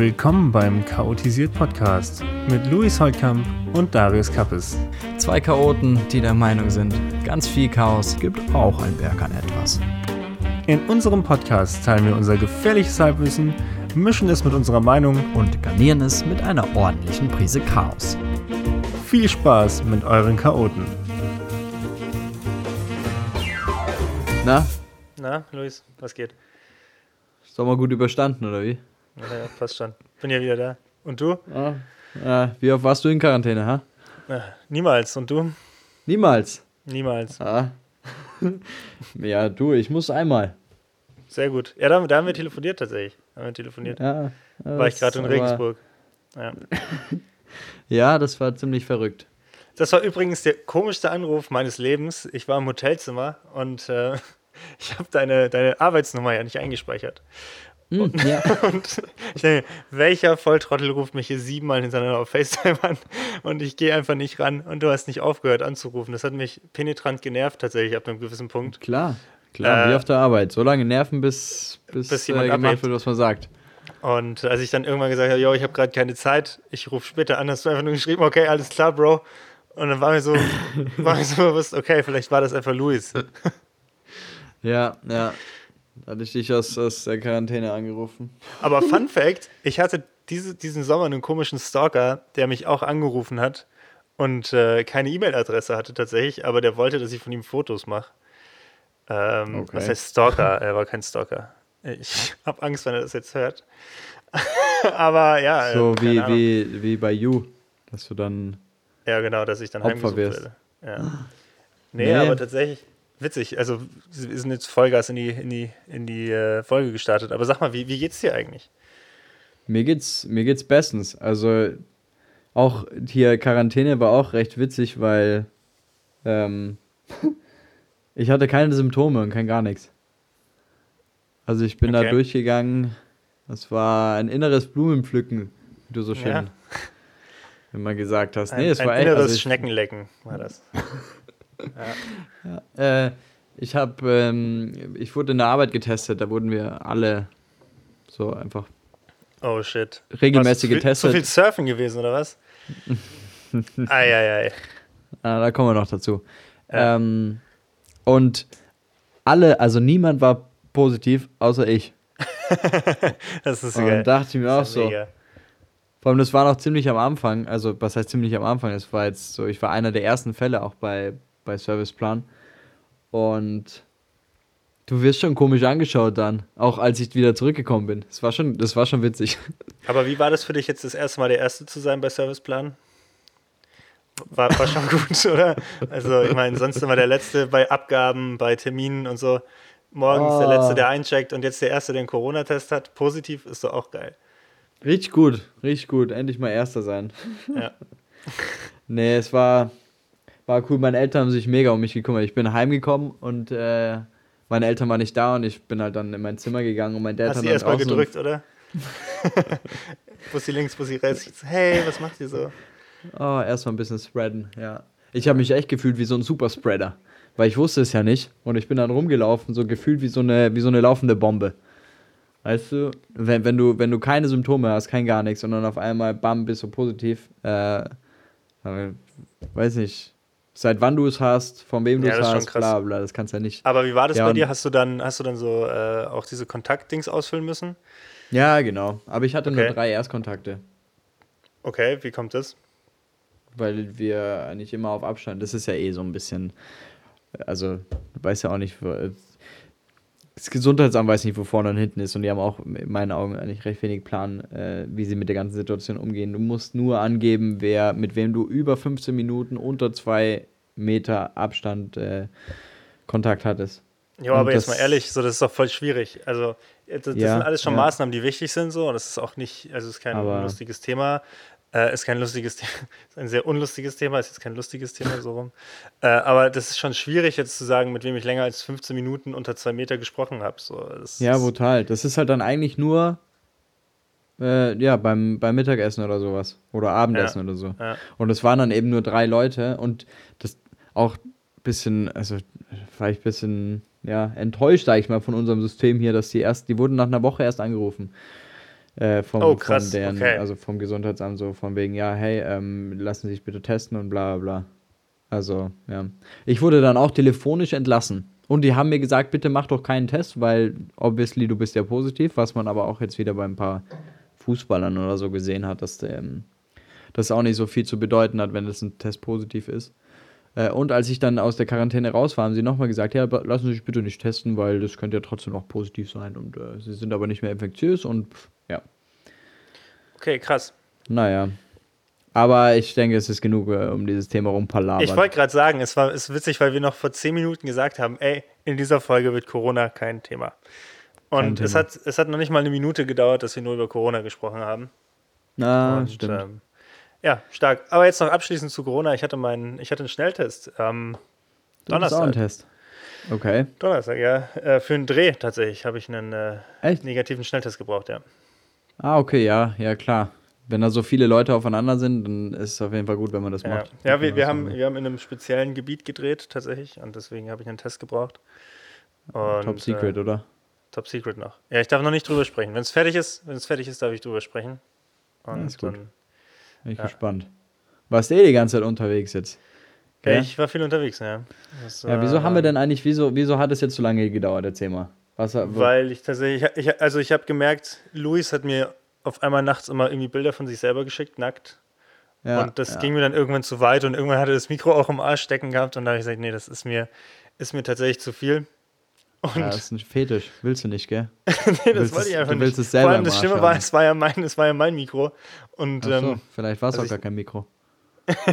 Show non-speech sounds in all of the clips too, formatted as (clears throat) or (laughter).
Willkommen beim Chaotisiert Podcast mit Luis Holtkamp und Darius Kappes. Zwei Chaoten, die der Meinung sind, ganz viel Chaos gibt auch ein Berg an etwas. In unserem Podcast teilen wir unser gefährliches Halbwissen, mischen es mit unserer Meinung und garnieren es mit einer ordentlichen Prise Chaos. Viel Spaß mit euren Chaoten. Na, Na, Luis, was geht? Sommer gut überstanden, oder wie? Ja, passt schon. Bin ja wieder da. Und du? Ja. Wie oft warst du in Quarantäne, ha? Ja, niemals. Und du? Niemals. Niemals. Ah. (laughs) ja, du, ich muss einmal. Sehr gut. Ja, da, da haben wir telefoniert tatsächlich. Haben wir telefoniert. Ja, War ich gerade in Regensburg. Ja. (laughs) Ja, das war ziemlich verrückt. Das war übrigens der komischste Anruf meines Lebens. Ich war im Hotelzimmer und äh, (laughs) ich habe deine, deine Arbeitsnummer ja nicht eingespeichert. Hm, ja. (laughs) Und ich denke, welcher Volltrottel ruft mich hier siebenmal hintereinander auf FaceTime an und ich gehe einfach nicht ran und du hast nicht aufgehört anzurufen. Das hat mich penetrant genervt tatsächlich ab einem gewissen Punkt. Klar, klar, Äh, wie auf der Arbeit. So lange nerven, bis, bis, Bis äh, jemand gemacht abhebt. wird, was man sagt. Und als ich dann irgendwann gesagt habe, yo, ich habe gerade keine Zeit, ich rufe später an, hast du einfach nur geschrieben, okay, alles klar, Bro. Und dann war mir so, (laughs) war mir so bewusst, okay, vielleicht war das einfach Luis. Ja, ja. Da hatte ich dich aus, aus der Quarantäne angerufen. Aber Fun Fact, ich hatte diese, diesen Sommer einen komischen Stalker, der mich auch angerufen hat und äh, keine E-Mail-Adresse hatte tatsächlich, aber der wollte, dass ich von ihm Fotos mache. Ähm, Okay. Was heißt Stalker? Er war kein Stalker. Ich (laughs) habe Angst, wenn er das jetzt hört. (laughs) aber ja. So äh, wie, Ahnung. wie, wie bei You, dass du dann. Ja, genau, dass ich dann Opfer werde. Ja. Nee, Nee. aber tatsächlich witzig. Also, wir sind jetzt Vollgas in die, in die, in die äh, Folge gestartet. Aber sag mal, wie, wie geht's dir eigentlich? Mir geht's, mir geht's bestens. Also auch hier Quarantäne war auch recht witzig, weil ähm, (laughs) ich hatte keine Symptome und kein gar nichts. Also ich bin da Okay. durchgegangen. Das war ein inneres Blumenpflücken, wie du so schön Ja. (laughs) immer gesagt hast. Ein, Nee, es ein war echt. inneres Also ich, Schneckenlecken war das. (laughs) äh, ich habe, ähm, ich wurde in der Arbeit getestet. Da wurden wir alle so einfach Oh shit. regelmäßig Was, getestet. Zu viel Surfen gewesen, oder was? (laughs) Eieiei. Ah, da kommen wir noch dazu. Ja. Ähm, und alle, also niemand war positiv, außer ich. (laughs) Das ist Und geil. dachte ich mir auch so. mega. Vor allem, das war noch ziemlich am Anfang. Also, was heißt ziemlich am Anfang? Es war jetzt so, ich war einer der ersten Fälle auch bei, bei Serviceplan. Und du wirst schon komisch angeschaut dann, auch als ich wieder zurückgekommen bin. Das war schon, das war schon witzig. (laughs) Aber wie war das für dich jetzt das erste Mal der Erste zu sein bei Serviceplan? War, war schon (laughs) gut, oder? Also, ich meine, sonst immer der Letzte bei Abgaben, bei Terminen und so. Morgens der Oh. Letzte, der eincheckt und jetzt der Erste, der einen Corona-Test hat. Positiv ist doch auch geil. Richtig gut, richtig gut. Endlich mal Erster sein. Ja. (laughs) Nee, es war, war cool. Meine Eltern haben sich mega um mich gekümmert. Ich bin heimgekommen und äh, meine Eltern waren nicht da und ich bin halt dann in mein Zimmer gegangen und mein Dad Hast hat dann erstmal gedrückt, oder? Bussi links, Bussi rechts. So, Hey, was macht ihr so? Oh, erstmal ein bisschen spreaden, ja. Ich habe mich echt gefühlt wie so ein Superspreader, weil ich wusste es ja nicht und ich bin dann rumgelaufen, so gefühlt wie so eine, wie so eine laufende Bombe. Weißt du, wenn, wenn du, wenn du keine Symptome hast, kein gar nichts, und dann auf einmal, bam, bist du positiv, äh, äh, weiß nicht, seit wann du es hast, von wem du Ja, es hast, bla bla, das kannst du ja nicht. Aber wie war das Ja, bei dir? Hast du dann, hast du dann so äh, auch diese Kontaktdings ausfüllen müssen? Ja, genau. Aber ich hatte nur Okay. drei Erstkontakte, Okay, wie kommt das? weil wir eigentlich immer auf Abstand, das ist ja eh so ein bisschen, also, du weißt ja auch nicht, das Gesundheitsamt weiß nicht, wo vorne und hinten ist und die haben auch in meinen Augen eigentlich recht wenig Plan, äh, wie sie mit der ganzen Situation umgehen. Du musst nur angeben, wer, mit wem du über 15 Minuten unter zwei Meter Abstand äh, Kontakt hattest. Ja, aber jetzt mal ehrlich, so das ist doch voll schwierig. Also das, das Ja, sind alles schon ja. Maßnahmen, die wichtig sind so. Und das ist auch nicht, also es ist kein Aber- lustiges Thema. Äh, ist kein lustiges Thema, (laughs) ist ein sehr unlustiges Thema, ist jetzt kein lustiges Thema so rum. Äh, aber das ist schon schwierig jetzt zu sagen, mit wem ich länger als 15 Minuten unter zwei Meter gesprochen habe. So, das Ja, brutal. Das ist halt dann eigentlich nur äh, ja, beim, beim Mittagessen oder sowas. Oder Abendessen oder so. Ja. Und es waren dann eben nur drei Leute und das auch ein bisschen, also ich ein bisschen ja, enttäuscht, sag ich mal, von unserem System hier, dass die erst, die wurden nach einer Woche erst angerufen. Äh, vom, Oh, krass, deren, okay. also vom Gesundheitsamt so von wegen, ja, hey, ähm, lassen Sie sich bitte testen und bla bla bla. Also, ja. Ich wurde dann auch telefonisch entlassen. Und die haben mir gesagt, bitte mach doch keinen Test, weil obviously du bist ja positiv, was man aber auch jetzt wieder bei ein paar Fußballern oder so gesehen hat, dass der, ähm, das auch nicht so viel zu bedeuten hat, wenn das ein Test positiv ist. Äh, und als ich dann aus der Quarantäne raus war, haben sie nochmal gesagt, ja, lassen Sie sich bitte nicht testen, weil das könnte ja trotzdem noch positiv sein und äh, sie sind aber nicht mehr infektiös und pff, ja, Okay, krass. naja. Aber ich denke, es ist genug, äh, um dieses Thema rumpalabern. Ich wollte gerade sagen, es war ist witzig, weil wir noch vor zehn Minuten gesagt haben, ey, in dieser Folge wird Corona kein Thema. Und Kein es, Thema. hat, es hat noch nicht mal eine Minute gedauert, dass wir nur über Corona gesprochen haben. Na, und, stimmt. Ähm, ja, stark. Aber jetzt noch abschließend zu Corona. Ich hatte meinen, ich hatte einen Schnelltest am du bist auch ein Donnerstag. Test. Okay. Donnerstag, ja. Äh, für einen Dreh tatsächlich habe ich einen äh, negativen Schnelltest gebraucht, ja. Ah, okay, ja, ja, klar. Wenn da so viele Leute aufeinander sind, dann ist es auf jeden Fall gut, wenn man das Ja, macht. ja wir, wir, Das haben, wir haben in einem speziellen Gebiet gedreht, tatsächlich. Und deswegen habe ich einen Test gebraucht. Und, Top Secret, Äh, oder? Top Secret noch. Ja, ich darf noch nicht drüber sprechen. Wenn es fertig ist, wenn es fertig ist, darf ich drüber sprechen. Und ist gut. dann, Bin ich ja. gespannt. Warst du eh die ganze Zeit unterwegs jetzt? ja, ich war viel unterwegs, ja. Das Ja, wieso war- haben wir denn eigentlich, wieso, wieso hat es jetzt so lange gedauert? Erzähl mal. Was, Weil ich tatsächlich, ich, also ich habe gemerkt, Luis hat mir auf einmal nachts immer irgendwie Bilder von sich selber geschickt, nackt. ja, und das ja. ging mir dann irgendwann zu weit und irgendwann hatte das Mikro auch im Arsch stecken gehabt und da habe ich gesagt, nee, das ist mir, ist mir tatsächlich zu viel. Und Ja, das ist ein Fetisch. Willst du nicht, gell? (laughs) nee, das willst wollte ich es- einfach du nicht. willst es selber Vor allem das Schlimme war, es war ja mein, es war ja mein Mikro. Und Ach so, ähm, vielleicht war es also auch gar kein Mikro. (laughs)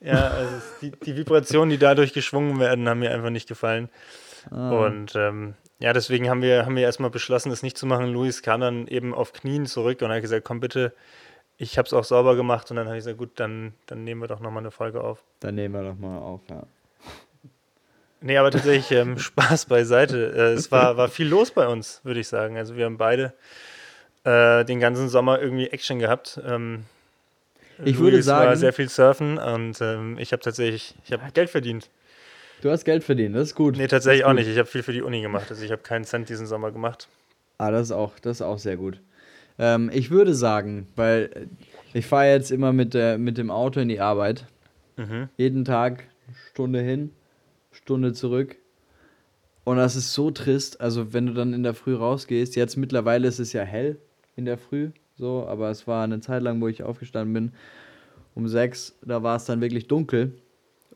ja, also es- die, die Vibrationen, die dadurch geschwungen werden, haben mir einfach nicht gefallen. Ah, Und ähm, ja, deswegen haben wir, haben wir erstmal beschlossen, das nicht zu machen. Luis kam dann eben auf Knien zurück und hat gesagt, komm bitte, ich habe es auch sauber gemacht. Und dann habe ich gesagt, gut, dann, dann nehmen wir doch nochmal eine Folge auf. dann nehmen wir doch mal auf, ja. Nee, aber tatsächlich ähm, (laughs) Spaß beiseite. Äh, es war, war viel los bei uns, würde ich sagen. Also wir haben beide äh, den ganzen Sommer irgendwie Action gehabt. Ähm, Ich würde Luis war sagen- sehr viel surfen und ähm, ich habe tatsächlich, ich habe Geld verdient. Du hast Geld verdient, das ist gut. Nee, tatsächlich auch gut. nicht. Ich habe viel für die Uni gemacht. Also ich habe keinen Cent diesen Sommer gemacht. Ah, das ist auch, das ist auch sehr gut. Ähm, ich würde sagen, weil äh, ich fahre jetzt immer mit, der, mit dem Auto in die Arbeit. Mhm. Jeden Tag Stunde hin, Stunde zurück. Und das ist so trist. Also, wenn du dann in der Früh rausgehst, jetzt mittlerweile ist es ja hell in der Früh, so, aber es war eine Zeit lang, wo ich aufgestanden bin, um sechs, da war es dann wirklich dunkel.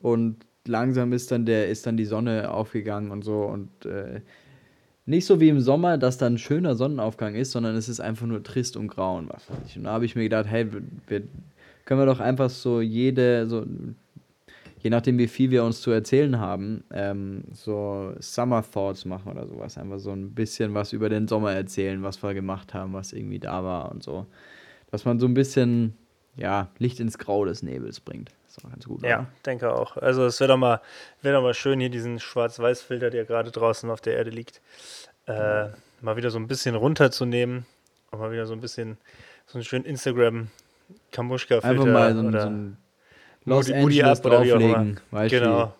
Und langsam ist dann der, ist dann die Sonne aufgegangen und so. Und äh, nicht so wie im Sommer, dass dann ein schöner Sonnenaufgang ist, sondern es ist einfach nur trist und grau und was weiß ich. Und da habe ich mir gedacht, hey, wir, können wir doch einfach so jede, so je nachdem wie viel wir uns zu erzählen haben, ähm, so Summer Thoughts machen oder sowas. Einfach so ein bisschen was über den Sommer erzählen, was wir gemacht haben, was irgendwie da war und so. Dass man so ein bisschen, ja, Licht ins Grau des Nebels bringt. Ist auch ganz gut, Ja, oder? denke auch. Also es wäre doch mal, wäre doch mal schön, hier diesen Schwarz-Weiß-Filter, der gerade draußen auf der Erde liegt, äh, mal wieder so ein bisschen runterzunehmen und mal wieder so ein bisschen so einen schönen Instagram-Kamuschka-Filter Einfach mal so ein, so ein Los Moody- Moody Angeles drauflegen. Weißt du? genau.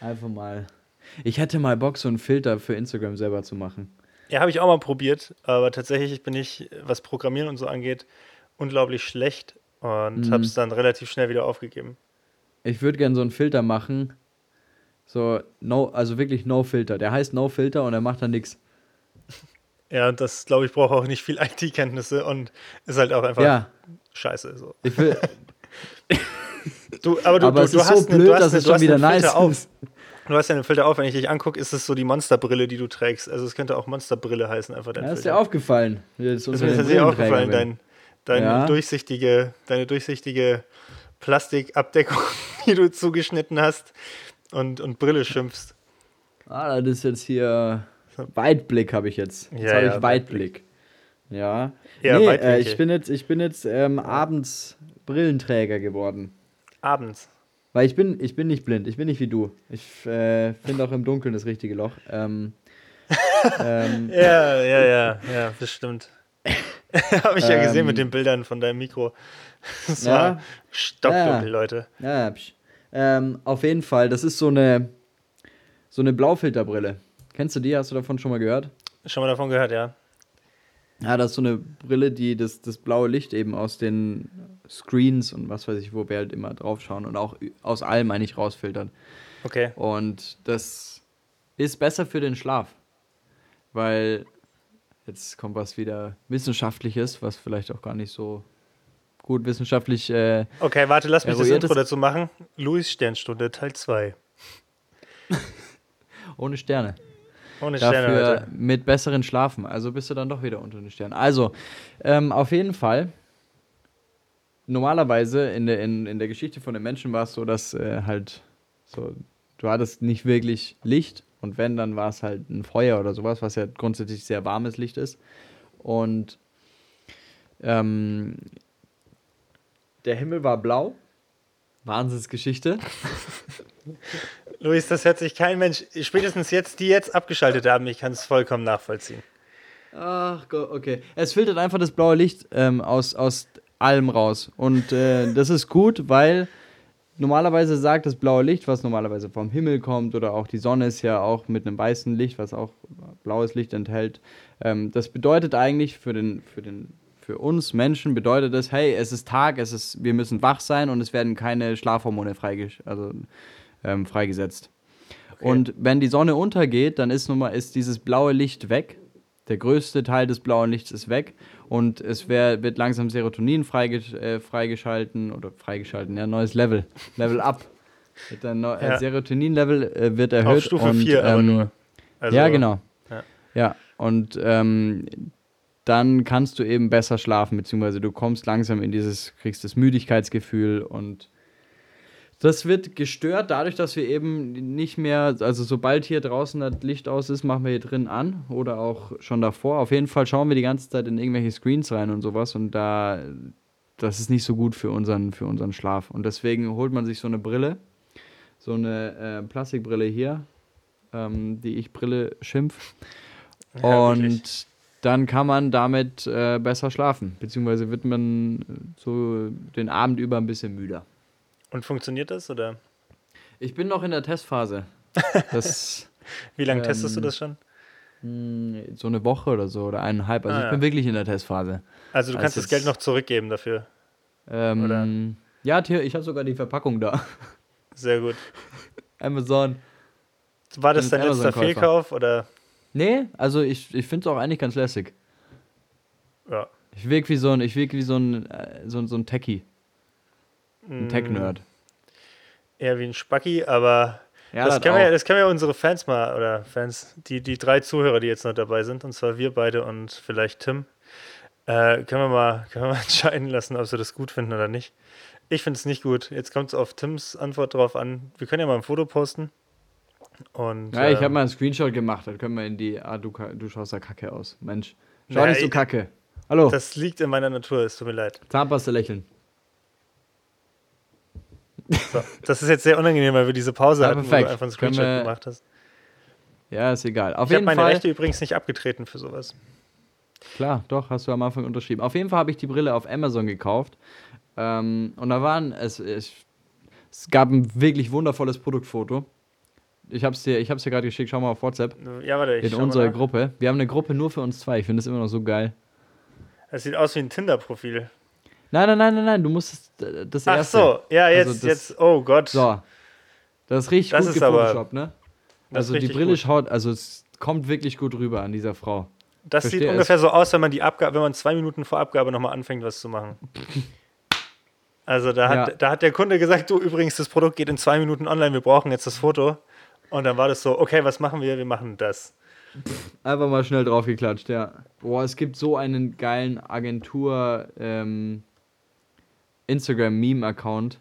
Einfach mal. Ich hätte mal Bock, so einen Filter für Instagram selber zu machen. Ja, habe ich auch mal probiert, aber tatsächlich bin ich, was Programmieren und so angeht, unglaublich schlecht und Mhm. habe es dann relativ schnell wieder aufgegeben. Ich würde gerne so einen Filter machen. So, no, also wirklich No Filter. Der heißt No Filter und er macht dann nichts. (laughs) Ja, und das, glaube ich, braucht auch nicht viel (laughs) IT-Kenntnisse und ist halt auch einfach Ja, scheiße. So. ich will. (laughs) Du, aber du, aber du, es du ist hast so blöd, du hast dass es du schon wieder nice Filter auf. ist. Du hast ja einen Filter auf, wenn ich dich angucke, ist es so die Monsterbrille, die du trägst. Also es könnte auch Monsterbrille heißen, einfach dein Ja, ist dir Filter. aufgefallen. Jetzt ist mir tatsächlich aufgefallen, dein, deine, Ja. durchsichtige, deine durchsichtige Plastikabdeckung, (laughs) die du zugeschnitten hast und, und Brille schimpfst. Ah, das ist jetzt hier. Weitblick habe ich jetzt. Jetzt Ja, habe ja, ich Weitblick. Ja. Ja, nee, äh, ich bin jetzt, ich bin jetzt ähm, abends Brillenträger geworden. Abends. Weil ich bin, ich bin nicht blind, ich bin nicht wie du. Ich äh, finde auch im Dunkeln das richtige Loch. Ähm, (laughs) ähm, Ja, ja, ja, ja, das stimmt. (laughs) Habe ich ja gesehen Ähm, mit den Bildern von deinem Mikro. (laughs) Das ja. war stockdunkel, Ja. Leute. ja, ähm, auf jeden Fall, das ist so eine, so eine Blaufilterbrille. Kennst du die? Hast du davon schon mal gehört? Schon mal davon gehört, ja. Ja, das ist so eine Brille, die das, das blaue Licht eben aus den Screens und was weiß ich, wo wir halt immer drauf schauen und auch aus allem eigentlich rausfiltern. Okay. Und das ist besser für den Schlaf, weil jetzt kommt was wieder Wissenschaftliches, was vielleicht auch gar nicht so gut wissenschaftlich. Äh, Okay, warte, lass mich das Intro dazu machen. Louis Sternstunde, Teil 2. (laughs) ohne Sterne. Ohne Sterne Dafür heute. mit besseren Schlafen. Also bist du dann doch wieder unter den Sternen. Also, ähm, auf jeden Fall. Normalerweise in der, in, in der Geschichte von den Menschen war es so, dass äh, halt so, du hattest nicht wirklich Licht und wenn, dann war es halt ein Feuer oder sowas, was ja grundsätzlich sehr warmes Licht ist. Und ähm, der Himmel war blau. Wahnsinnsgeschichte. (laughs) Luis, das hört sich kein Mensch, spätestens jetzt, die jetzt abgeschaltet haben, ich kann es vollkommen nachvollziehen. Ach Gott, okay. Es filtert einfach das blaue Licht ähm, aus, aus allem raus. Und äh, das ist gut, weil normalerweise sagt das blaue Licht, was normalerweise vom Himmel kommt, oder auch die Sonne ist ja auch mit einem weißen Licht, was auch blaues Licht enthält. Ähm, das bedeutet eigentlich für den, für den für uns Menschen bedeutet das, hey, es ist Tag, es ist, wir müssen wach sein und es werden keine Schlafhormone freigesch also, ähm, freigesetzt. Und wenn die Sonne untergeht, dann ist nun mal ist dieses blaue Licht weg. Der größte Teil des blauen Lichts ist weg und es wär, wird langsam Serotonin freigesch äh, freigeschalten oder freigeschalten, ja, neues Level, Level up. Dann neu, Ja. äh, Serotonin-Level äh, wird erhöht. Auf Stufe und, 4 aber ähm, nur. Also, ja, genau. ja. Ja, und ähm, dann kannst du eben besser schlafen, beziehungsweise du kommst langsam in dieses, kriegst das Müdigkeitsgefühl und das wird gestört dadurch, dass wir eben nicht mehr, also sobald hier draußen das Licht aus ist, machen wir hier drin an oder auch schon davor. Auf jeden Fall schauen wir die ganze Zeit in irgendwelche Screens rein und sowas und da, das ist nicht so gut für unseren, für unseren Schlaf. Und deswegen holt man sich so eine Brille, so eine äh, Plastikbrille hier, ähm, die ich Brille schimpf. Ja, und wirklich. Dann kann man damit äh, besser schlafen, beziehungsweise wird man äh, so den Abend über ein bisschen müder. Und funktioniert das oder Ich bin noch in der Testphase. (laughs) Das wie lange testest du Ähm, das schon? mh, so eine Woche oder so oder eineinhalb. Also Ah, ich ja. bin wirklich in der Testphase. Also du kannst das Geld noch zurückgeben dafür. Ähm, Oder? Ja, ich habe sogar die Verpackung da. Sehr gut. (laughs) Amazon. War das dein letzter. Fehlkauf oder Nee, also ich, ich finde es auch eigentlich ganz lässig. ja. Ich wirke wie so ein, ich wirk wie so ein, äh, so, so ein Techie, ein Mm, Tech-Nerd. Eher wie ein Spacki, aber Ja, das, das können wir, das können wir ja unsere Fans mal, oder Fans, die, die drei Zuhörer, die jetzt noch dabei sind, und zwar wir beide und vielleicht Tim, äh, können, wir mal, können wir mal (laughs) entscheiden lassen, ob sie das gut finden oder nicht. Ich finde es nicht gut. Jetzt kommt es auf Tims Antwort drauf an. Wir können ja mal ein Foto posten. Und, Ja, ich habe ähm, mal einen Screenshot gemacht, dann können wir in die, ah, du, du schaust da kacke aus. Mensch, schau Naja, nicht so kacke. Hallo, Das liegt in meiner Natur, es tut mir leid. Zahnpasta lächeln. So, das ist jetzt sehr unangenehm, weil wir diese Pause Ja, hatten, wo perfekt. du einfach einen Screenshot wir- gemacht hast. Ja, ist egal. Auf Ich habe meine Fall. Rechte übrigens nicht abgetreten für sowas. Klar, doch, hast du am Anfang unterschrieben. Auf jeden Fall habe ich die Brille auf Amazon gekauft. Ähm, und da waren, es, es, es gab ein wirklich wundervolles Produktfoto. Ich habe es dir, ich hab's dir gerade geschickt, schau mal auf WhatsApp. Ja, warte, ich In unserer. Gruppe. Wir haben eine Gruppe nur für uns zwei. Ich finde das immer noch so geil. Es sieht aus wie ein Tinder-Profil. Nein, nein, nein, nein, nein, du musst das, das Ach erste. so, ja, jetzt, Also das- jetzt, oh Gott. So. Das ist richtig Das gut ist aber- ne? Also die Brille gut. schaut, also es kommt wirklich gut rüber an dieser Frau. Das verstehe sieht ungefähr so aus, wenn man die Abgabe, wenn man zwei Minuten vor Abgabe nochmal anfängt, was zu machen. (laughs) Also da hat, Ja. da hat der Kunde gesagt, du übrigens, das Produkt geht in zwei Minuten online, wir brauchen jetzt das Foto. Und dann war das so, okay, was machen wir? Wir machen das. Einfach mal schnell draufgeklatscht, ja. Boah, es gibt so einen geilen Agentur ähm, Instagram-Meme-Account.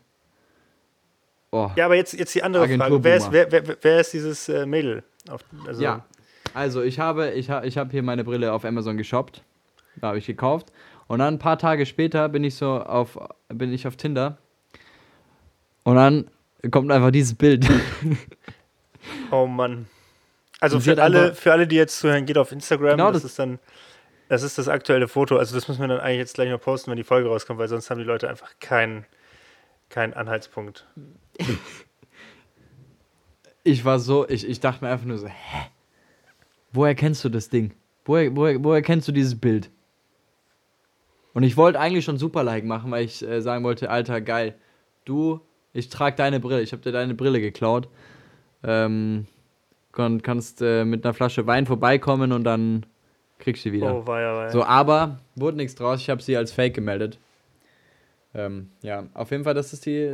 Oh, Ja, aber jetzt, jetzt die andere Frage. Wer ist, wer, wer, wer ist dieses äh, Mädel? Auf, also, ja. Also ich habe, ich, ha, ich habe hier meine Brille auf Amazon geshoppt. Da habe ich gekauft. Und dann ein paar Tage später bin ich so auf, bin ich auf Tinder. Und dann kommt einfach dieses Bild. (laughs) Oh Mann. Also für alle, für alle, die jetzt zuhören, geht auf Instagram. Genau, das, das- ist dann, das ist das aktuelle Foto. Also das müssen wir dann eigentlich jetzt gleich noch posten, wenn die Folge rauskommt, weil sonst haben die Leute einfach keinen keinen Anhaltspunkt. (laughs) ich war so, ich, ich dachte mir einfach nur so, hä? Woher kennst du das Ding? Woher, woher, woher kennst du dieses Bild? Und ich wollte eigentlich schon super Like machen, weil ich äh, sagen wollte, Alter, geil, du, ich trage deine Brille, ich habe dir deine Brille geklaut. Ähm, kann, kannst äh, mit einer Flasche Wein vorbeikommen und dann kriegst du sie wieder. Oh, weia, weia. So, aber wurde nichts draus. Ich habe sie als Fake gemeldet. Ähm, ja, auf jeden Fall, das ist die,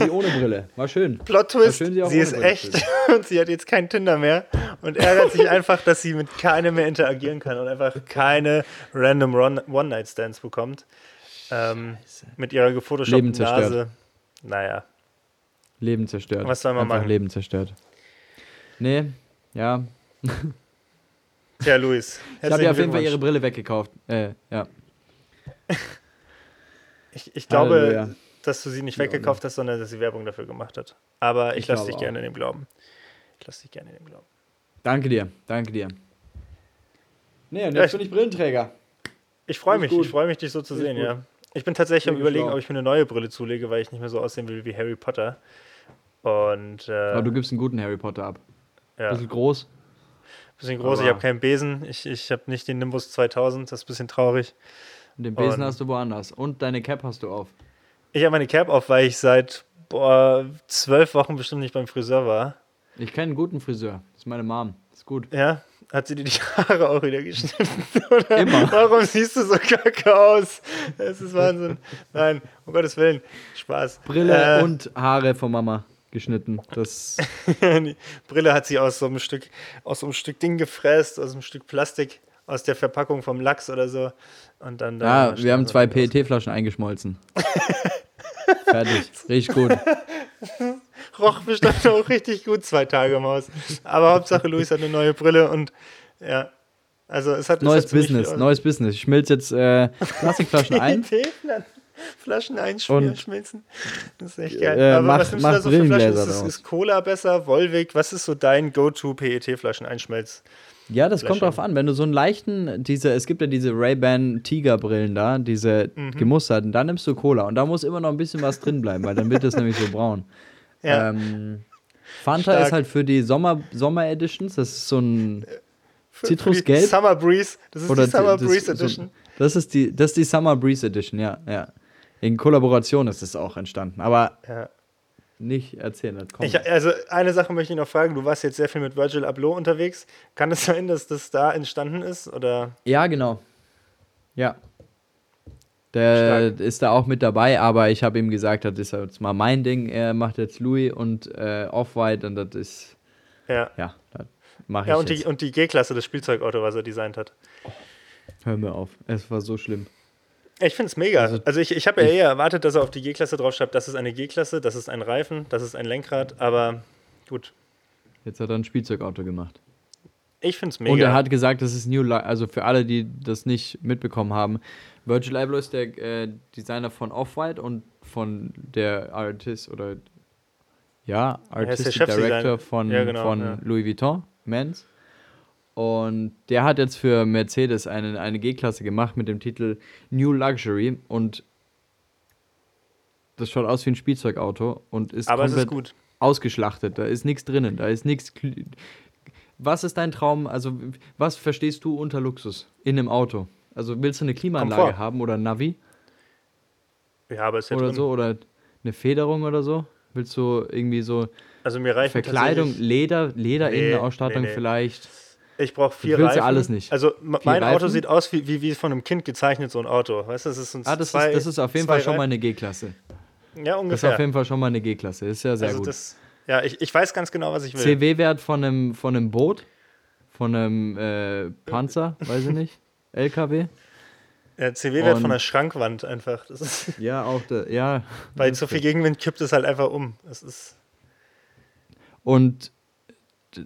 sie ohne Brille. War schön. Plot Twist, schön, sie sie ist Brille echt und (laughs) sie hat jetzt kein Tinder mehr und ärgert sich einfach, dass sie mit keinem mehr interagieren kann und einfach keine random One-Night-Stands bekommt. Ähm, mit ihrer gefotoshoppten. Nase. Naja, Leben zerstört. Was soll man Einfach machen? Leben zerstört. Nee, ja. tja, Luis. (laughs) Ich habe ihr auf jeden Fall ihre Brille weggekauft. Äh, ja. (laughs) Ich, ich glaube, Halleluja. dass du sie nicht Ja, weggekauft hast, sondern dass sie Werbung dafür gemacht hat. Aber ich, Ich lasse dich auch. gerne in dem Glauben. Ich lasse dich gerne in dem Glauben. Danke dir, danke dir. Nee, und Ja, jetzt ich- bin ich Brillenträger. Ich freue mich, ich gut. ich freue mich, dich so zu ich sehen, gut. ja. Ich bin tatsächlich am überlegen, ob ich mir eine neue Brille zulege, weil ich nicht mehr so aussehen will wie Harry Potter. Und äh, Aber du gibst einen guten Harry Potter ab. ja, Bisschen groß. bisschen groß, ich aber- habe keinen Besen, ich, ich habe nicht den Nimbus 2000, das ist ein bisschen traurig. Und den Besen Und- hast du woanders. Und deine Cap hast du auf. Ich habe meine Cap auf, weil ich seit boah, zwölf Wochen bestimmt nicht beim Friseur war. Ich kenne einen guten Friseur. Das ist meine Mom. Ist gut. Ja, hat sie dir die (laughs) Haare auch wieder geschnitten? (laughs) Oder Immer. Warum siehst du so kacke aus? Das ist Wahnsinn. Nein, um Gottes Willen. Spaß. Brille Äh, und Haare von Mama geschnitten. Das (laughs) die Brille hat sie aus so einem Stück, aus so einem Stück Ding gefräst, aus einem Stück Plastik, aus der Verpackung vom Lachs oder so. Und dann da Ja, wir haben zwei PET-Flaschen eingeschmolzen. (laughs) Fertig. Richtig gut. (laughs) Roch bestimmt auch richtig gut zwei Tage im Haus. Aber Hauptsache Luis hat eine neue Brille und ja. Also es hat es Neues hat ziemlich Business, neues Business. Ich schmilze jetzt äh, Plastikflaschen ein. Flaschen schmilzen. Das ist echt geil. Äh, Aber mach- was nimmst du da so für Flaschen? Ist, daraus. ist Cola besser, Volvic? Was ist so dein Go-To PET-Flaschen einschmelz? Ja, das kommt drauf an. Wenn du so einen leichten, diese, es gibt ja diese Ray-Ban Tiger-Brillen da, diese Mhm. gemusterten, da nimmst du Cola und da muss immer noch ein bisschen was drin bleiben, weil dann wird das (laughs) nämlich so braun. Ja. Ähm, Fanta Stark. ist halt für die Sommer, Sommer-Editions, das ist so ein Für- Zitrusgelb? Summer Breeze. Das ist Oder die Summer das- Breeze so- Edition. Das ist die, das ist die Summer Breeze Edition, ja, ja. In Kollaboration ist es auch entstanden, aber Ja. nicht erzählen, das kommt. Ich, also eine Sache möchte ich noch fragen. Du warst jetzt sehr viel mit Virgil Abloh unterwegs. Kann es (laughs) sein, dass das da entstanden ist? Oder? ja, genau. Ja. Der ist da auch mit dabei, aber ich habe ihm gesagt, das ist jetzt mal mein Ding. Er macht jetzt Louis und äh, Off-White und das ist, Ja. ja, das mache ich Ja, und jetzt. die, und die G-Klasse, das Spielzeugauto, was er designt hat. Hör mir auf, es war so schlimm. Ich finde es mega. Also, Also, ich, ich habe ja eher erwartet, dass er auf die G-Klasse draufschreibt, das ist eine G-Klasse, das ist ein Reifen, das ist ein Lenkrad, aber gut. Jetzt hat er ein Spielzeugauto gemacht. Ich finde es mega. Und er hat gesagt, das ist New Life, also für alle, die das nicht mitbekommen haben, Virgil Abloh ist der äh, Designer von Off-White und von der Artist oder ja, Artistic. Director von, Ja, genau, von ja. Louis Vuitton, Men's. Und der hat jetzt für Mercedes eine, eine G-Klasse gemacht mit dem Titel New Luxury und das schaut aus wie ein Spielzeugauto und ist aber ist komplett gut. ausgeschlachtet. Da ist nichts drinnen. Da ist nichts. Was ist dein Traum? Also, was verstehst du unter Luxus in einem Auto? Also, willst du eine Klimaanlage Komfort. haben oder ein Navi Ja, aber es ist ja oder drin. so oder eine Federung oder so? Willst du irgendwie so Also mir reichen Verkleidung, Leder, Lederinnenausstattung nee, nee. vielleicht? Ich brauche vier willst ja Reifen. alles nicht. Also m- Vier mein Auto Reifen? sieht aus wie, wie, wie von einem Kind gezeichnet, so ein Auto. Weißt du, das ist ein Ah, das, zwei, ist, das ist auf jeden Fall schon mal Reifen. eine G-Klasse. Ja, Das ist ungefähr. auf jeden Fall schon mal eine G-Klasse. Ist ja sehr also gut. das, ja, ich, ich weiß ganz genau, was ich will. CW-Wert von einem, von einem Boot, von einem äh, Panzer, weiß ich nicht, (laughs) LKW. Der CW-Wert von der Schrankwand einfach. Das ist, (laughs) Ja, auch der, ja. bei zu viel Gegenwind kippt es halt einfach um. Das ist, Und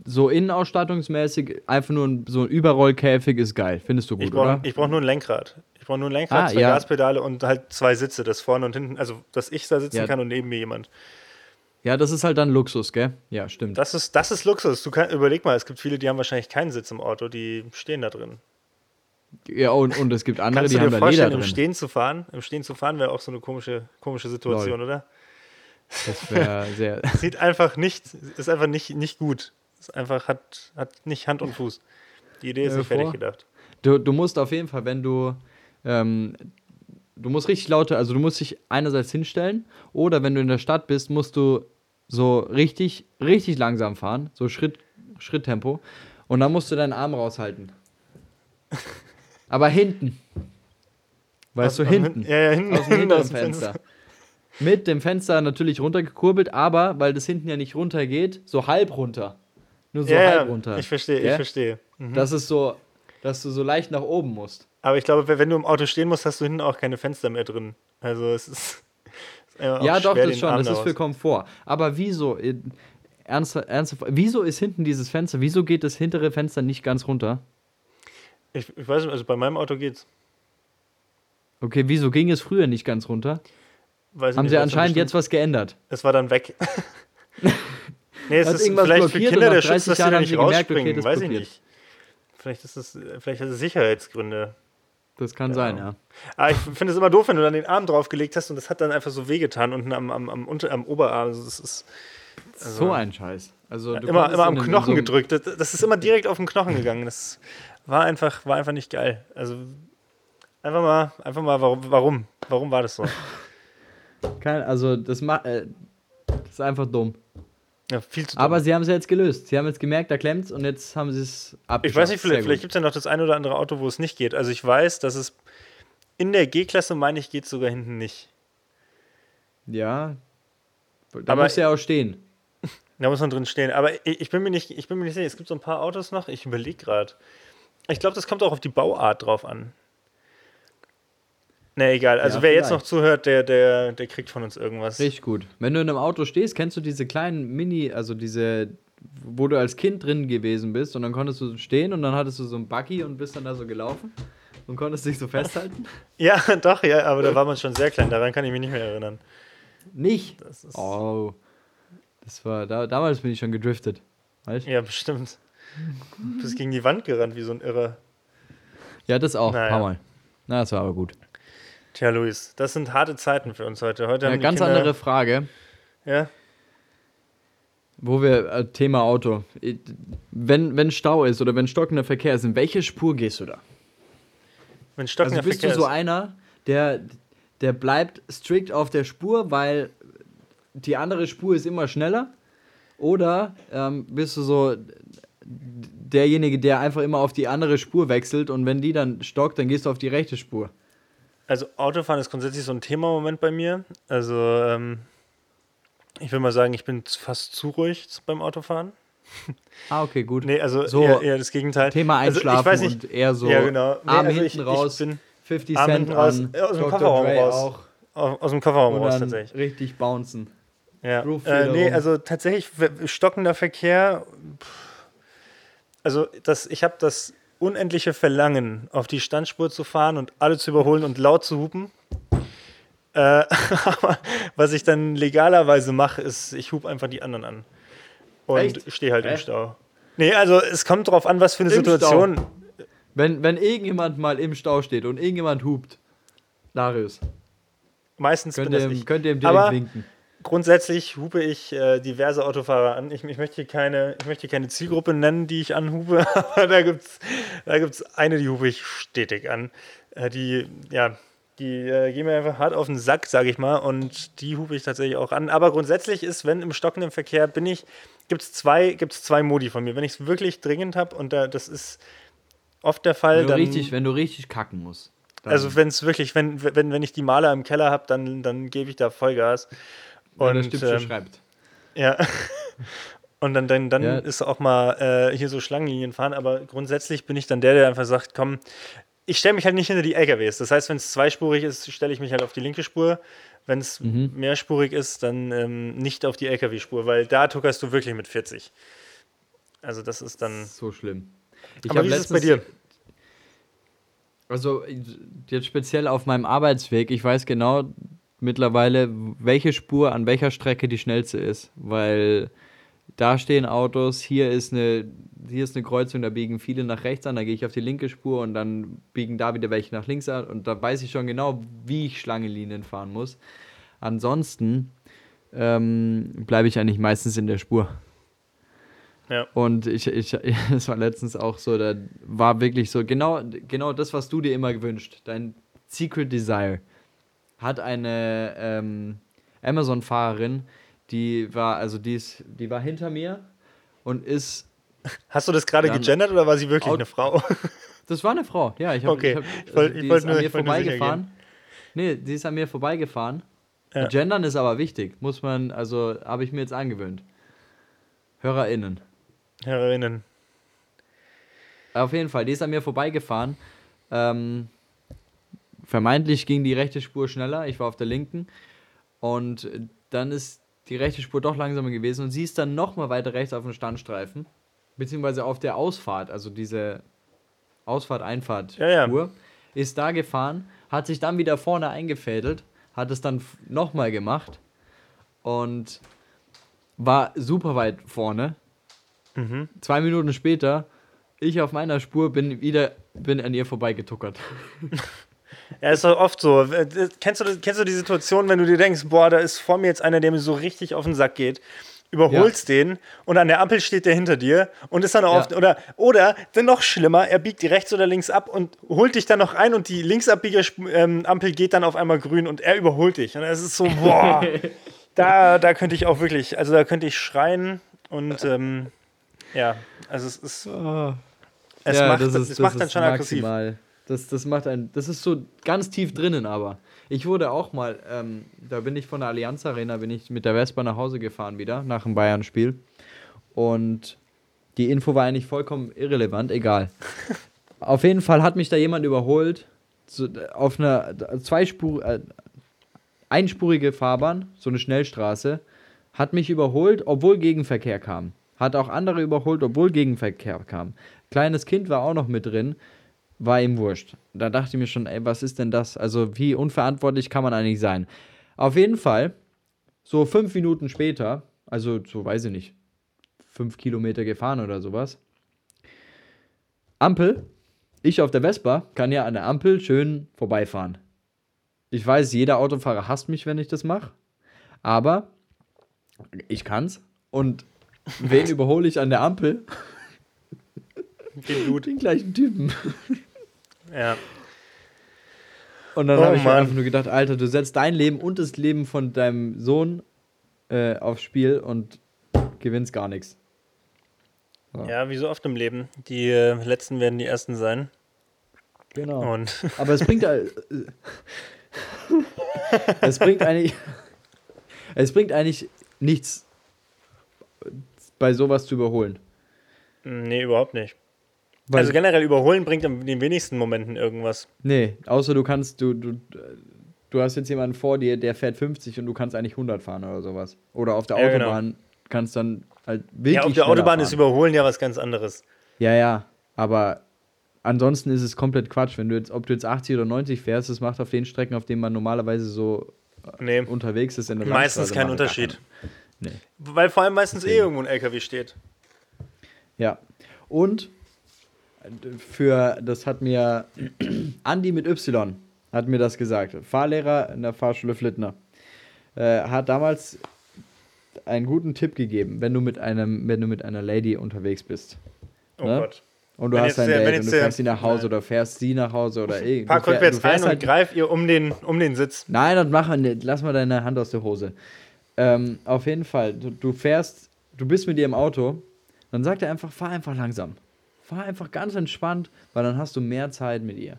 so innenausstattungsmäßig einfach nur ein, so ein Überrollkäfig ist geil. Findest du gut, ich brauche oder? brauch nur ein Lenkrad. Ich brauche nur ein Lenkrad, Ah, zwei ja. Gaspedale und halt zwei Sitze, das vorne und hinten, also dass ich da sitzen Ja. kann und neben mir jemand. Ja, das ist halt dann Luxus, gell? Ja, stimmt. Das ist, das ist Luxus. Du kann, überleg mal, es gibt viele, die haben wahrscheinlich keinen Sitz im Auto, die stehen da drin. Ja, und, und es gibt andere, Kannst die haben da Leder vorstellen, im drin. Stehen zu fahren? Im Stehen zu fahren wäre auch so eine komische, komische Situation, oder? Das wäre (laughs) sehr. Sieht einfach nicht, ist einfach nicht, nicht gut. Ist einfach, hat, hat nicht Hand und Fuß. Die Idee ist nicht fertig gedacht. Du, du musst auf jeden Fall, wenn du ähm, du musst richtig laute, also du musst dich einerseits hinstellen oder wenn du in der Stadt bist, musst du so richtig, richtig langsam fahren, so Schritt, Schritttempo und dann musst du deinen Arm raushalten. Aber hinten. Weißt du, hinten. Ja, ja, hinten. Aus dem hinteren Fenster. Mit dem Fenster natürlich runtergekurbelt, aber weil das hinten ja nicht runter geht, so halb runter. Nur so Ja, halb runter. ich verstehe, ich Ja? verstehe. Mhm. Das ist so, dass du so leicht nach oben musst. Aber ich glaube, wenn du im Auto stehen musst, hast du hinten auch keine Fenster mehr drin. Also es ist. (laughs) ja, doch, das schon, Arm das ist für Komfort. Aber wieso, äh, ernsthaft, ernsthaft, wieso ist hinten dieses Fenster, wieso geht das hintere Fenster nicht ganz runter? Ich, ich weiß nicht, also bei meinem Auto geht's. Okay, wieso ging es früher nicht ganz runter? Weiß ich Haben nicht, sie anscheinend jetzt was geändert? Es war dann weg. (laughs) nee, es ist irgendwas vielleicht für Kinder der Schutz, 30 dass sie da nicht gemerkt, okay, rausspringen. das weiß ich blockiert. nicht. Vielleicht ist es vielleicht hat es Sicherheitsgründe. Das kann sein, ja. Aber ich finde es immer doof, wenn du dann den Arm draufgelegt hast und das hat dann einfach so wehgetan unten am, am, am, unter, am Oberarm. Also das ist so ein Scheiß. Also, du immer, immer am Knochen so gedrückt. Das, das ist immer direkt auf den Knochen gegangen. Das war einfach, war einfach nicht geil. Also einfach mal, einfach mal, warum, warum? Warum war das so? (laughs) Kein, also, das, ma äh, das ist einfach dumm. Ja, viel zu Aber sie haben es jetzt gelöst. Sie haben jetzt gemerkt, da klemmt's und jetzt haben sie es abgeschafft. Ich weiß nicht, vielleicht, vielleicht gibt es ja noch das eine oder andere Auto, wo es nicht geht. Also ich weiß, dass es in der G-Klasse, meine ich, geht sogar hinten nicht. Ja. Da Aber- muss ja auch stehen. (laughs) Da muss man drin stehen. Aber ich, ich bin mir nicht, ich bin mir nicht sicher. Es gibt so ein paar Autos noch. Ich überlege gerade. Ich glaube, das kommt auch auf die Bauart drauf an. Ne, egal. Also Ja, wer jetzt vielleicht. noch zuhört, der, der, der kriegt von uns irgendwas. Richtig gut. Wenn du in einem Auto stehst, kennst du diese kleinen Mini, also diese, wo du als Kind drin gewesen bist und dann konntest du stehen und dann hattest du so ein Buggy und bist dann da so gelaufen und konntest dich so festhalten? (laughs) Ja, doch, ja, aber da war man schon sehr klein. Daran kann ich mich nicht mehr erinnern. Nicht? Das ist, Oh. Das war, da, damals bin ich schon gedriftet. Weißt? Ja, bestimmt. Du bist gegen die Wand gerannt wie so ein Irrer. Ja, das auch. Naja. Paar Mal. Na, das war aber gut. Tja, Luis, das sind harte Zeiten für uns heute. Heute die ganz Kinder, andere Frage. Ja, Wo wir, äh, Thema Auto. Wenn, wenn Stau ist oder wenn stockender Verkehr ist, in welche Spur gehst du da? wenn stockender Also bist Verkehr du so ist. einer, der, der bleibt strikt auf der Spur, weil die andere Spur ist immer schneller? Oder ähm, bist du so derjenige, der einfach immer auf die andere Spur wechselt und wenn die dann stockt, dann gehst du auf die rechte Spur? Also Autofahren ist grundsätzlich so ein Thema im Moment bei mir. Also ähm, ich will mal sagen, ich bin fast zu ruhig beim Autofahren. (laughs) Ah, okay, gut. Nee, also So, eher, eher das Gegenteil. Thema Also, Einschlafen ich weiß nicht, und eher so ja, genau. Nee, Arm also hinten ich, raus, Ich bin 50 Arm Cent raus, an, ja, aus dem. Kofferraum Dre raus. auch aus, aus dem Kofferraum raus tatsächlich. richtig bouncen. Ja. Äh, nee, also tatsächlich stockender Verkehr. pff, Also das, ich habe das unendliche Verlangen, auf die Standspur zu fahren und alle zu überholen und laut zu hupen. Äh, (laughs) aber was ich dann legalerweise mache, ist, ich hupe einfach die anderen an. Und stehe halt Hä? im Stau. Nee, also es kommt drauf an, was für eine Im Situation. Wenn, wenn irgendjemand mal im Stau steht und irgendjemand hupt, Darius, Meistens könnt bin das ihr, ihm- ich. könnt ihr ihm direkt Aber- winken. Grundsätzlich hupe ich äh, diverse Autofahrer an. Ich, ich, möchte hier keine, ich möchte keine Zielgruppe nennen, die ich anhupe, (laughs) aber da gibt es da gibt's eine, die hupe ich stetig an. Äh, die, ja, die äh, gehen mir einfach hart auf den Sack, sage ich mal, und die hupe ich tatsächlich auch an. Aber grundsätzlich ist, wenn im stockenden Verkehr bin ich, gibt es zwei, gibt's zwei Modi von mir. Wenn ich es wirklich dringend habe, und da, das ist oft der Fall, Wenn du, dann. richtig, wenn du richtig kacken musst. Also wenn es wirklich, wenn, wenn, wenn ich die Maler im Keller habe, dann, dann gebe ich da Vollgas. Und, Stippchen ähm, schreibt. Ja. (laughs) Und dann, dann, dann Ja. ist auch mal äh, hier so Schlangenlinien fahren, aber grundsätzlich bin ich dann der, der einfach sagt, komm, ich stelle mich halt nicht hinter die LKWs. Das heißt, wenn es zweispurig ist, stelle ich mich halt auf die linke Spur. Wenn es Mhm. mehrspurig ist, dann ähm, nicht auf die LKW-Spur, weil da tuckerst du wirklich mit 40. Also das ist dann. So schlimm. Ich aber wie ist es bei dir? Also jetzt speziell auf meinem Arbeitsweg, ich weiß genau mittlerweile, welche Spur an welcher Strecke die schnellste ist, weil da stehen Autos, hier ist eine, hier ist eine Kreuzung, da biegen viele nach rechts an, da gehe ich auf die linke Spur und dann biegen da wieder welche nach links an und da weiß ich schon genau, wie ich Schlangenlinien fahren muss. Ansonsten ähm, bleibe ich eigentlich meistens in der Spur. Ja. Und ich, ich, (laughs) es war letztens auch so, da war wirklich so, genau, genau das, was du dir immer gewünscht, dein Secret Desire. Hat eine ähm, Amazon-Fahrerin, die war, also die ist, die war hinter mir und ist. Hast du das gerade Dann- gegendert oder war sie wirklich eine Frau? (laughs) Das war eine Frau, ja. Ich hab, Okay, ich hab, ich wollt- also ich die wollt ist nur- an mir ich vorbeigefahren. Nee, die ist an mir vorbeigefahren. Ja. Gendern ist aber wichtig, muss man, also habe ich mir jetzt angewöhnt. HörerInnen. Hörerinnen. Auf jeden Fall, die ist an mir vorbeigefahren. Ähm, vermeintlich ging die rechte Spur schneller, ich war auf der linken. Und dann ist die rechte Spur doch langsamer gewesen und sie ist dann nochmal weiter rechts auf dem Standstreifen. Beziehungsweise auf der Ausfahrt, also diese Ausfahrt-Einfahrt-Spur, Ja, ja. ist da gefahren, hat sich dann wieder vorne eingefädelt, hat es dann nochmal gemacht und war super weit vorne. Mhm. Zwei Minuten später, ich auf meiner Spur bin wieder bin an ihr vorbeigetuckert. (laughs) Ja, ist doch oft so. Kennst du, kennst du die Situation, wenn du dir denkst, boah, da ist vor mir jetzt einer, der mir so richtig auf den Sack geht, überholst den und an der Ampel steht der hinter dir und ist dann auch Ja. oft, oder, oder, dann noch schlimmer, er biegt die rechts oder links ab und holt dich dann noch ein und die Linksabbieger-Ampel geht dann auf einmal grün und er überholt dich. Und es ist so, boah, (laughs) da, da könnte ich auch wirklich, also da könnte ich schreien und, ähm, ja, also es ist, es Ja, macht, das es ist- macht das dann schon aggressiv. maximal. Das, das macht ein, das ist so ganz tief drinnen, aber. Ich wurde auch mal, ähm, da bin ich von der Allianz Arena, bin ich mit der Vespa nach Hause gefahren wieder, nach dem Bayern-Spiel. Und die Info war eigentlich vollkommen irrelevant, egal. (laughs) auf jeden Fall hat mich da jemand überholt, so, auf einer Zweispur, äh, einspurige Fahrbahn, so eine Schnellstraße, hat mich überholt, obwohl Gegenverkehr kam. Hat auch andere überholt, obwohl Gegenverkehr kam. Kleines Kind war auch noch mit drin, war ihm wurscht. Da dachte ich mir schon, ey, was ist denn das? Also, wie unverantwortlich kann man eigentlich sein? Auf jeden Fall, so fünf Minuten später, also so weiß ich nicht, fünf Kilometer gefahren oder sowas. Ampel, ich auf der Vespa kann ja an der Ampel schön vorbeifahren. Ich weiß, jeder Autofahrer hasst mich, wenn ich das mache, aber ich kann's. Und wen (laughs) überhole ich an der Ampel? Den. Den gleichen Typen. Ja. Und dann Oh habe ich mir Mann. einfach nur gedacht, Alter, du setzt dein Leben und das Leben von deinem Sohn äh, aufs Spiel und gewinnst gar nichts. ja, wie so oft im Leben. Die äh, Letzten werden die Ersten sein. Genau. Und (laughs) Aber es bringt äh, (laughs) es bringt eigentlich es bringt eigentlich nichts bei sowas zu überholen. nee, überhaupt nicht. Weil, also generell überholen bringt in den wenigsten Momenten irgendwas. nee, außer du kannst du du du hast jetzt jemanden vor dir, der fährt 50 und du kannst eigentlich 100 fahren oder sowas. Oder auf der Ja, genau. Autobahn kannst dann halt wirklich Ja, auf der Autobahn fahren. ist Überholen ja was ganz anderes. Ja, ja, aber ansonsten ist es komplett Quatsch, wenn du jetzt ob du jetzt 80 oder 90 fährst, das macht auf den Strecken, auf denen man normalerweise so Nee, unterwegs ist in der meistens Landstraße, kein macht gar Unterschied. keinen- Nee. Weil vor allem meistens eh irgendwo ein LKW steht. Ja. Und für, das hat mir Andi mit Y hat mir das gesagt. Fahrlehrer in der Fahrschule Flittner. Äh, hat damals einen guten Tipp gegeben, wenn du mit einem, wenn du mit einer Lady unterwegs bist. Oh Ne? Gott. Und du Wenn hast ein wenn Date und du fährst sie nach Hause Nein. oder fährst sie nach Hause oder eh. Park rückwärts du fährst ein und halt- greif ihr um den, um den Sitz. Nein, wir nicht. Lass mal deine Hand aus der Hose. Ähm, auf jeden Fall, du, du fährst, du bist mit ihr im Auto, dann sagt er einfach, fahr einfach langsam. Fahr einfach ganz entspannt, weil dann hast du mehr Zeit mit ihr.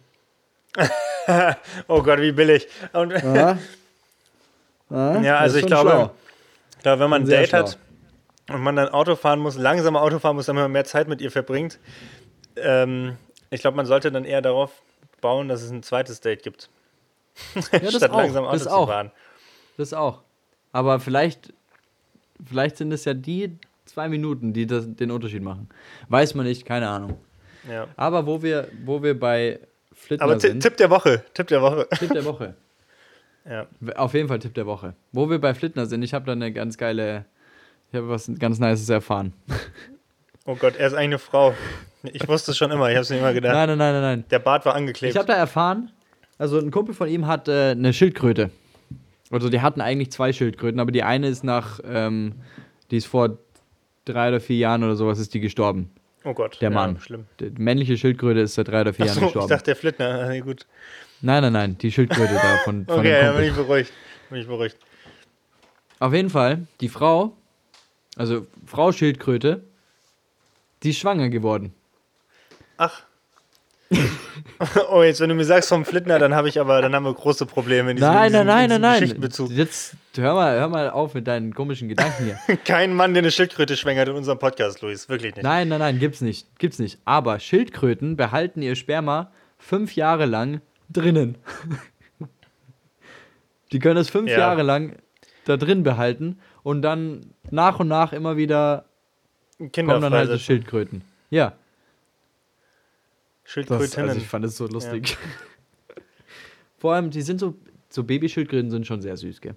(laughs) Oh Gott, wie billig. Und Ja, (laughs) ja, Ja, also ich glaube, schlau. ich glaube, wenn man ein Date schlau. hat und man dann Auto fahren muss, langsamer Auto fahren muss, damit man mehr Zeit mit ihr verbringt, ähm, ich glaube, man sollte dann eher darauf bauen, dass es ein zweites Date gibt. (laughs) das Statt auch, langsam Auto das zu auch. fahren. Das auch. Aber vielleicht, vielleicht sind es ja die zwei Minuten, die das, den Unterschied machen. Weiß man nicht, keine Ahnung. Ja. Aber wo wir, wo wir bei Flittner Aber sind, Tipp der Woche, Tipp der Woche. Tipp der Woche. (laughs) Ja. Auf jeden Fall Tipp der Woche. Wo wir bei Flittner sind, ich habe da eine ganz geile, ich habe was ganz Nices erfahren. Oh Gott, er ist eigentlich eine Frau. Ich wusste es schon immer, ich habe es mir immer gedacht. Nein, nein, nein, nein, nein. Der Bart war angeklebt. Ich habe da erfahren, also ein Kumpel von ihm hat äh, eine Schildkröte. Also die hatten eigentlich zwei Schildkröten, aber die eine ist nach, ähm, die ist vor drei oder vier Jahren oder sowas ist die gestorben. oh Gott, Der ja, Mann. Schlimm. Die männliche Schildkröte ist seit drei oder vier Jahren Achso, ich gestorben. dachte der Flittner. (laughs) Nee, gut. Nein, nein, nein, die Schildkröte da von, von Okay, Kumpel. bin ich beruhigt. Bin ich beruhigt. Auf jeden Fall, die Frau, also Frau Schildkröte, die ist schwanger geworden. Ach. Oh, jetzt, wenn du mir sagst vom Flittner, dann habe ich aber, dann haben wir große Probleme in diesem, Nein, nein, in nein, diesem nein, nein. Geschichtenbezug. Jetzt hör mal, hör mal auf mit deinen komischen Gedanken hier. (laughs) Kein Mann, der eine Schildkröte schwängert in unserem Podcast, Luis. Wirklich nicht. Nein, nein, nein, gibt's nicht. Gibt's nicht. Aber Schildkröten behalten ihr Sperma fünf Jahre lang drinnen. (laughs) Die können es fünf Ja. Jahre lang da drin behalten und dann nach und nach immer wieder Kinder kommen dann halt so. Schildkröten. Ja. Das, Schildkrötinnen. also ich fand es so lustig. (laughs) Vor allem, die sind so, so Babyschildkröten sind schon sehr süß, gell?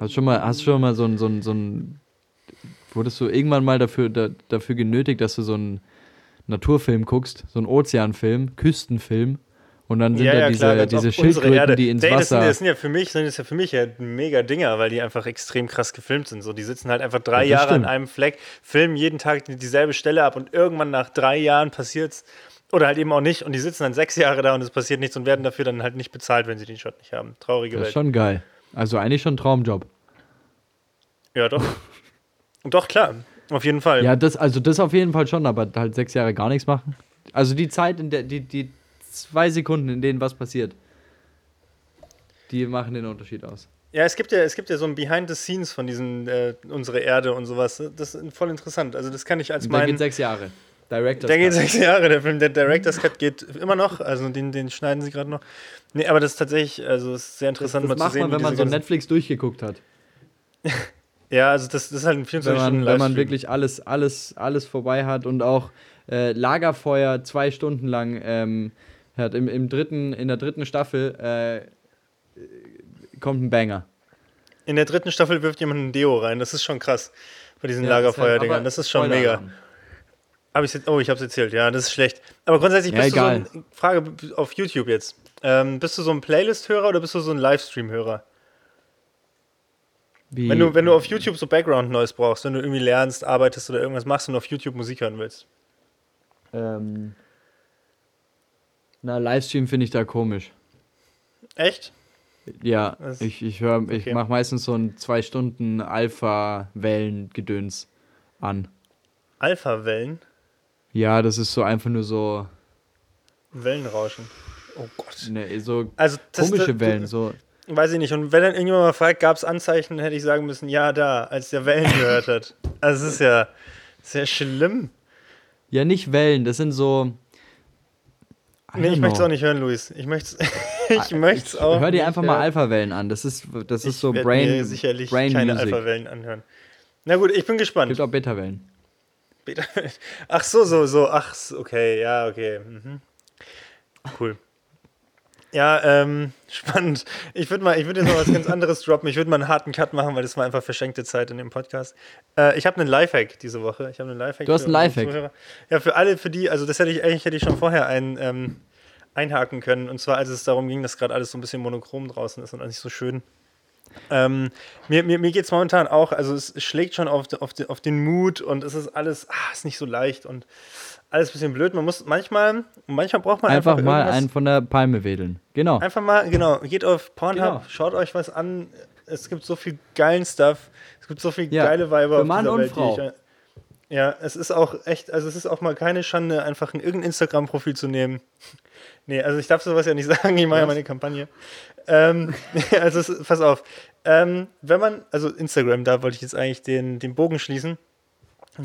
Hast schon mal, hast schon mal so ein, so ein, so ein, wurdest du irgendwann mal dafür, da, dafür genötigt, dass du so einen Naturfilm guckst, so einen Ozeanfilm, Küstenfilm, und dann sind ja, da ja, diese, klar, diese Schildkröten, die ins Ey, das sind, Wasser. das sind ja für mich, sind das ja für mich ja mega Dinger, weil die einfach extrem krass gefilmt sind. So, die sitzen halt einfach drei Jahre an stimmt. einem Fleck, filmen jeden Tag die- dieselbe Stelle ab und irgendwann nach drei Jahren passiert's. Oder halt eben auch nicht. Und die sitzen dann sechs Jahre da und es passiert nichts und werden dafür dann halt nicht bezahlt, wenn sie den Shot nicht haben. Traurige das ist Welt. schon geil. Also eigentlich schon ein Traumjob. Ja, doch. (laughs) doch, klar. Auf jeden Fall. Ja, das, also das auf jeden Fall schon, aber halt sechs Jahre gar nichts machen. Also die Zeit, in der, die, die zwei Sekunden, in denen was passiert, die machen den Unterschied aus. Ja, es gibt ja, es gibt ja so ein Behind the Scenes von diesen äh, unsere Erde und sowas. Das ist voll interessant. Also das kann ich als mein. geht sechs Jahre. Director's Der geht sechs Jahre, der Film. Der Director's Cut geht immer noch, also den, den schneiden sie gerade noch. Nee, aber das ist tatsächlich, also es ist sehr Das, interessant das mal zu macht sehen. man, wenn man so Netflix durchgeguckt hat. (laughs) Ja, also das, das ist halt ein 24 Wenn man, wenn man wirklich alles, alles, alles vorbei hat und auch äh, Lagerfeuer zwei Stunden lang ähm, hat. Im, im dritten, in der dritten Staffel äh, kommt ein Banger. In der dritten Staffel wirft jemand ein Deo rein. Das ist schon krass. Bei diesen Ja, halt- Lagerfeuerdingern. Das ist schon mega. alarm. Hab ich's jetzt, oh, ich hab's erzählt. Ja, das ist schlecht. Aber grundsätzlich Ja, bist egal. du so ein, Frage auf YouTube jetzt. Ähm, bist du so ein Playlist-Hörer oder bist du so ein Livestream-Hörer? Wie, Wenn du, wenn du auf YouTube so Background-Noise brauchst, wenn du irgendwie lernst, arbeitest oder irgendwas machst und auf YouTube Musik hören willst. ähm, na, Livestream finde ich da komisch. Echt? Ja, Das- ich, ich höre, ich okay. mache meistens so ein zwei Stunden Alpha-Wellen-Gedöns an. Alpha-Wellen? Ja, das ist so einfach nur so, Wellenrauschen. Oh Gott. ne, so Also, das, komische das, Wellen. So, Weiß ich nicht. Und wenn dann irgendjemand mal fragt, gab es Anzeichen, hätte ich sagen müssen, ja, da, als der Wellen gehört hat. Also, es ist ja sehr schlimm. ja, nicht Wellen, das sind so. Nee, ich möchte es auch nicht hören, Luis. Ich möchte es (laughs) ich möcht's auch Hör dir einfach mal hören. Alpha-Wellen an. Das ist, das ist Ich so Brain, mir sicherlich Brain keine. Alpha-Wellen anhören. Na gut, ich bin gespannt. Gibt auch Beta-Wellen. Beta- Ach so, so, so. Ach, okay, ja, okay. Mhm. Cool. Ja, ähm, (laughs) spannend. Ich würde mal, ich würde jetzt noch was ganz anderes droppen. Ich würde mal einen harten Cut machen, weil das war einfach verschenkte Zeit in dem Podcast. Äh, ich habe einen Lifehack diese Woche. Ich habe einen Lifehack. Du hast einen Lifehack? Ja, für alle, für die, also das hätte ich eigentlich hätte ich schon vorher ein, ähm, einhaken können. Und zwar, als es darum ging, dass gerade alles so ein bisschen monochrom draußen ist und nicht so schön. Ähm, mir mir, mir geht es momentan auch, also es schlägt schon auf, auf, den- auf den Mut und es ist alles, ah, ist nicht so leicht und alles ein bisschen blöd. Man muss manchmal, manchmal braucht man einfach, Einfach mal einen von der Palme wedeln. Genau. Einfach mal, genau, geht auf Pornhub, Genau. schaut euch was an. Es gibt so viel geilen Stuff. Es gibt so viel Ja, geile Weiber für auf Mann dieser und Welt. die Frau. Ich, ja, es ist auch echt, also es ist auch mal keine Schande, einfach ein irgendein Instagram-Profil zu nehmen. (laughs) Nee, also ich darf sowas ja nicht (laughs) sagen, ich mache ja meine Kampagne. Ähm, (laughs) also es, pass auf. Ähm, wenn man, also Instagram, da wollte ich jetzt eigentlich den, den Bogen schließen.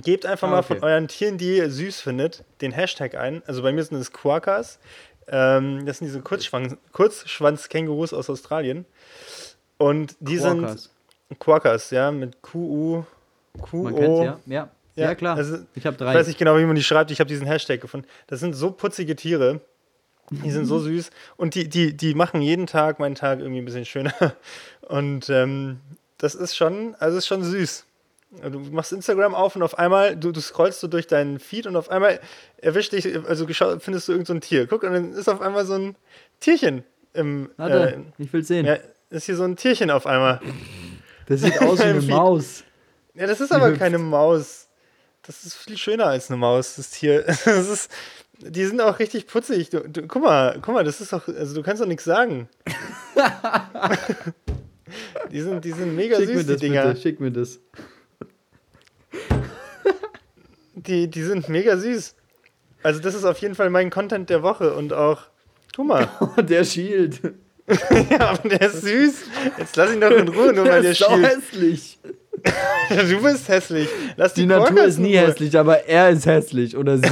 Gebt einfach Ah, mal okay. von euren Tieren, die ihr süß findet, den Hashtag ein. Also bei mir sind es Quackers. Ähm, das sind diese Kurzschwanz- Kurzschwanz-Kängurus aus Australien. Und die Quackers. sind Quackers, ja, mit Q-U, Q-O. Man kennt's ja. Ja, ja, klar. Also, ich habe ich drei. weiß nicht genau, wie man die schreibt. Ich habe diesen Hashtag gefunden. Das sind so putzige Tiere. Die sind so (laughs) süß. Und die, die, die machen jeden Tag meinen Tag irgendwie ein bisschen schöner. (laughs) Und ähm, das ist schon, also ist schon süß. Du machst Instagram auf und auf einmal, du, du scrollst so durch deinen Feed und auf einmal erwischt dich, also findest du irgendein so ein Tier. Guck, und dann ist auf einmal so ein Tierchen im. Warte, Äh, ich will sehen. ja, ist hier so ein Tierchen auf einmal. Das sieht aus wie (laughs) eine. Maus. Ja, das ist Die aber hüpft. keine Maus. Das ist viel schöner als eine Maus, das Tier. (laughs) Das ist, Die sind auch richtig putzig. Du, du, guck mal, guck mal, das ist doch, also du kannst doch nichts sagen. (laughs) die, sind, die sind mega Schick süß, mir die das Dinger. bitte, schick mir das. Die, die sind mega süß. Also das ist auf jeden Fall mein Content der Woche und auch, guck mal, (laughs) (laughs) der Shield. ja, aber der ist süß. Jetzt lass ihn doch in Ruhe, nur weil der ist so schielt. hässlich. (laughs) Du bist hässlich. Lass die, Die Natur ist nie hässlich, aber er ist hässlich oder sie. Ich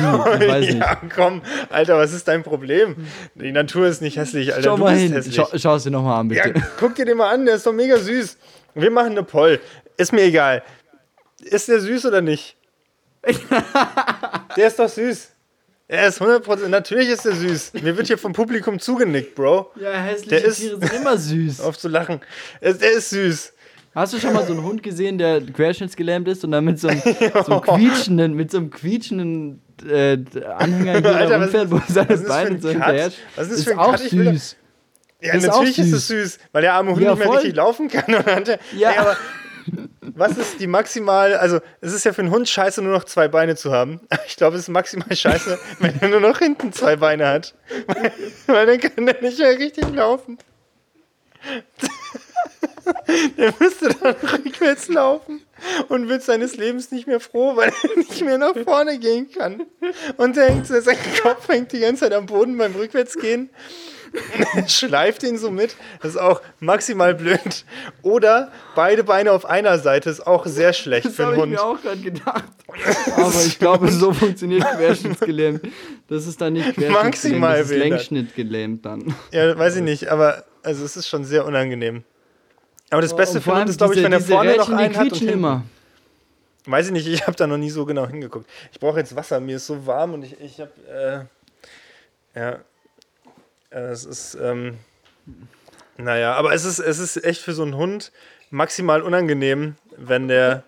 weiß nicht. Ja, komm, Alter, was ist dein Problem? Die Natur ist nicht hässlich, Alter. Schau du mal bist hin. hässlich. Schau, schau es dir nochmal an, Ja, bitte. guck dir den mal an, der ist doch mega süß. Wir machen eine Poll. Ist mir egal. Ist der süß oder nicht? (laughs) der ist doch süß. Er ist 100%, natürlich ist er süß. Mir wird hier vom Publikum zugenickt, Bro. Ja, hässliche Der ist- Tiere sind immer süß. (laughs) Auf zu lachen. Er, der ist süß. Hast du schon mal so einen Hund gesehen, der querschnittsgelähmt ist und dann mit so einem, so einem (laughs) quietschenden, mit so einem quietschenden äh, Anhänger hier Alter, rumfährt, wo seine das Beine ein so hinterher. Was ist das ist für ein auch Cut? Süß. Ja, Das ist natürlich ist es süß, weil der arme Hund Ja, nicht mehr voll. richtig laufen kann. Und hatte, Ja. Ey, aber was ist die maximale, also es ist ja für einen Hund scheiße, nur noch zwei Beine zu haben. (laughs) Ich glaube, es ist maximal scheiße, wenn er nur noch hinten zwei Beine hat. Weil, (laughs) weil dann kann er nicht mehr richtig laufen. (laughs) Der müsste dann rückwärts laufen und wird seines Lebens nicht mehr froh, weil er nicht mehr nach vorne gehen kann. Und er hängt, sein Kopf hängt die ganze Zeit am Boden beim Rückwärtsgehen. (laughs) schleift ihn so mit. Das ist auch maximal blöd. Oder beide Beine auf einer Seite ist auch sehr schlecht Das für habe einen ich Hund. mir auch gerade gedacht. Aber ich glaube, so funktioniert querschnittsgelähmt. Das ist dann nicht querschnittsgelähmt, Maximal das ist längsschnittgelähmt dann. Ja, weiß ich nicht, aber also es ist schon sehr unangenehm. Aber das Beste Und für Hund ist, glaube ich, wenn er vorne noch Rädchen, die einen hat und immer. Weiß ich nicht, ich habe da noch nie so genau hingeguckt. Ich brauche jetzt Wasser, mir ist so warm und ich, ich habe, äh, ja, es ist, ähm, naja, aber es ist, es ist echt für so einen Hund maximal unangenehm, wenn der,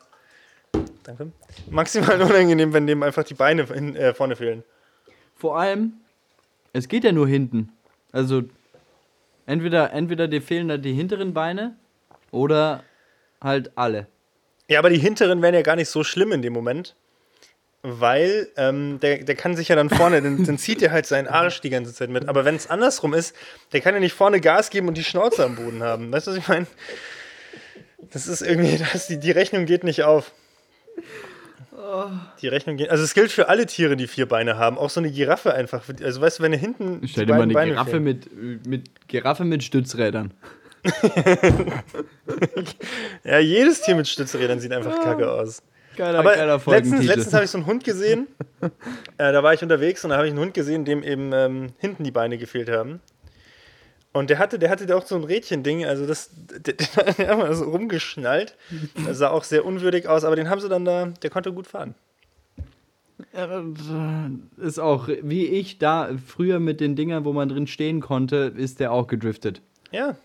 danke, maximal (laughs) unangenehm, wenn dem einfach die Beine hin, äh, vorne fehlen. Vor allem, es geht ja nur hinten. Also, entweder, entweder dir fehlen da die hinteren Beine oder halt alle. Ja, aber die hinteren wären ja gar nicht so schlimm in dem Moment. Weil ähm, der, der kann sich ja dann vorne, dann, dann zieht er halt seinen Arsch die ganze Zeit mit. Aber wenn es andersrum ist, der kann ja nicht vorne Gas geben und die Schnauze am Boden haben. Weißt du, was ich meine? Das ist irgendwie, (laughs) das, die, die Rechnung geht nicht auf. Die Rechnung geht. Also es gilt für alle Tiere, die vier Beine haben. Auch so eine Giraffe einfach. Also weißt du, wenn er hinten. Stell dir mal eine Beine Giraffe fehlen. mit, mit, Giraffe mit Stützrädern. (laughs) Ja, jedes Tier mit Stützrädern sieht einfach kacke aus. Geiler, Aber geiler letztens, letztens habe ich so einen Hund gesehen. (laughs) äh, da war ich unterwegs und da habe ich einen Hund gesehen, dem eben ähm, hinten die Beine gefehlt haben. Und der hatte, der hatte da auch so ein Rädchen-Ding, also das, der, der hat (laughs) einfach so rumgeschnallt. Das sah auch sehr unwürdig aus, aber den haben sie dann da, der konnte gut fahren. Äh, Ist auch, wie ich da früher mit den Dingern, wo man drin stehen konnte, ist der auch gedriftet. Ja.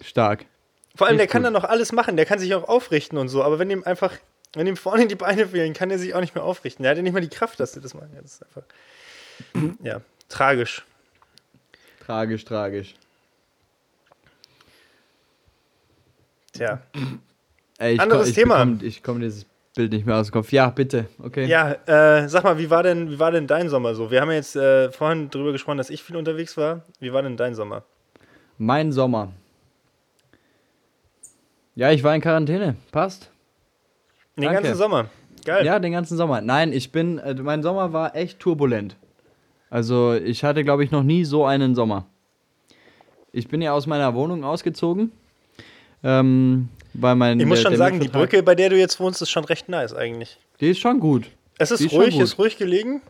Stark. Vor allem, der kann dann noch alles machen, der kann sich auch aufrichten und so, aber wenn ihm einfach, wenn ihm vorne die Beine fehlen, kann er sich auch nicht mehr aufrichten. Der hat ja nicht mal die Kraft, dass er das machen kann. Das ist einfach, ja, tragisch. Tragisch, tragisch. Tja. Ey, Anderes komm, ich Thema. Bekomm, ich komme dieses Bild nicht mehr aus dem Kopf. Ja, bitte. Okay. Ja, äh, sag mal, wie war denn, wie war denn dein Sommer so? Wir haben ja jetzt äh, vorhin darüber gesprochen, dass ich viel unterwegs war. Wie war denn dein Sommer? Mein Sommer. Ja, ich war in Quarantäne. Passt. Den Danke. ganzen Sommer. Geil. Ja, den ganzen Sommer. Nein, ich bin, äh, mein Sommer war echt turbulent. Also ich hatte, glaube ich, noch nie so einen Sommer. Ich bin ja aus meiner Wohnung ausgezogen. Ähm, weil mein, ich muss der- schon der sagen, die Brücke, bei der du jetzt wohnst, ist schon recht nice eigentlich. Die ist schon gut. Es ist ist ruhig, ist ruhig gelegen.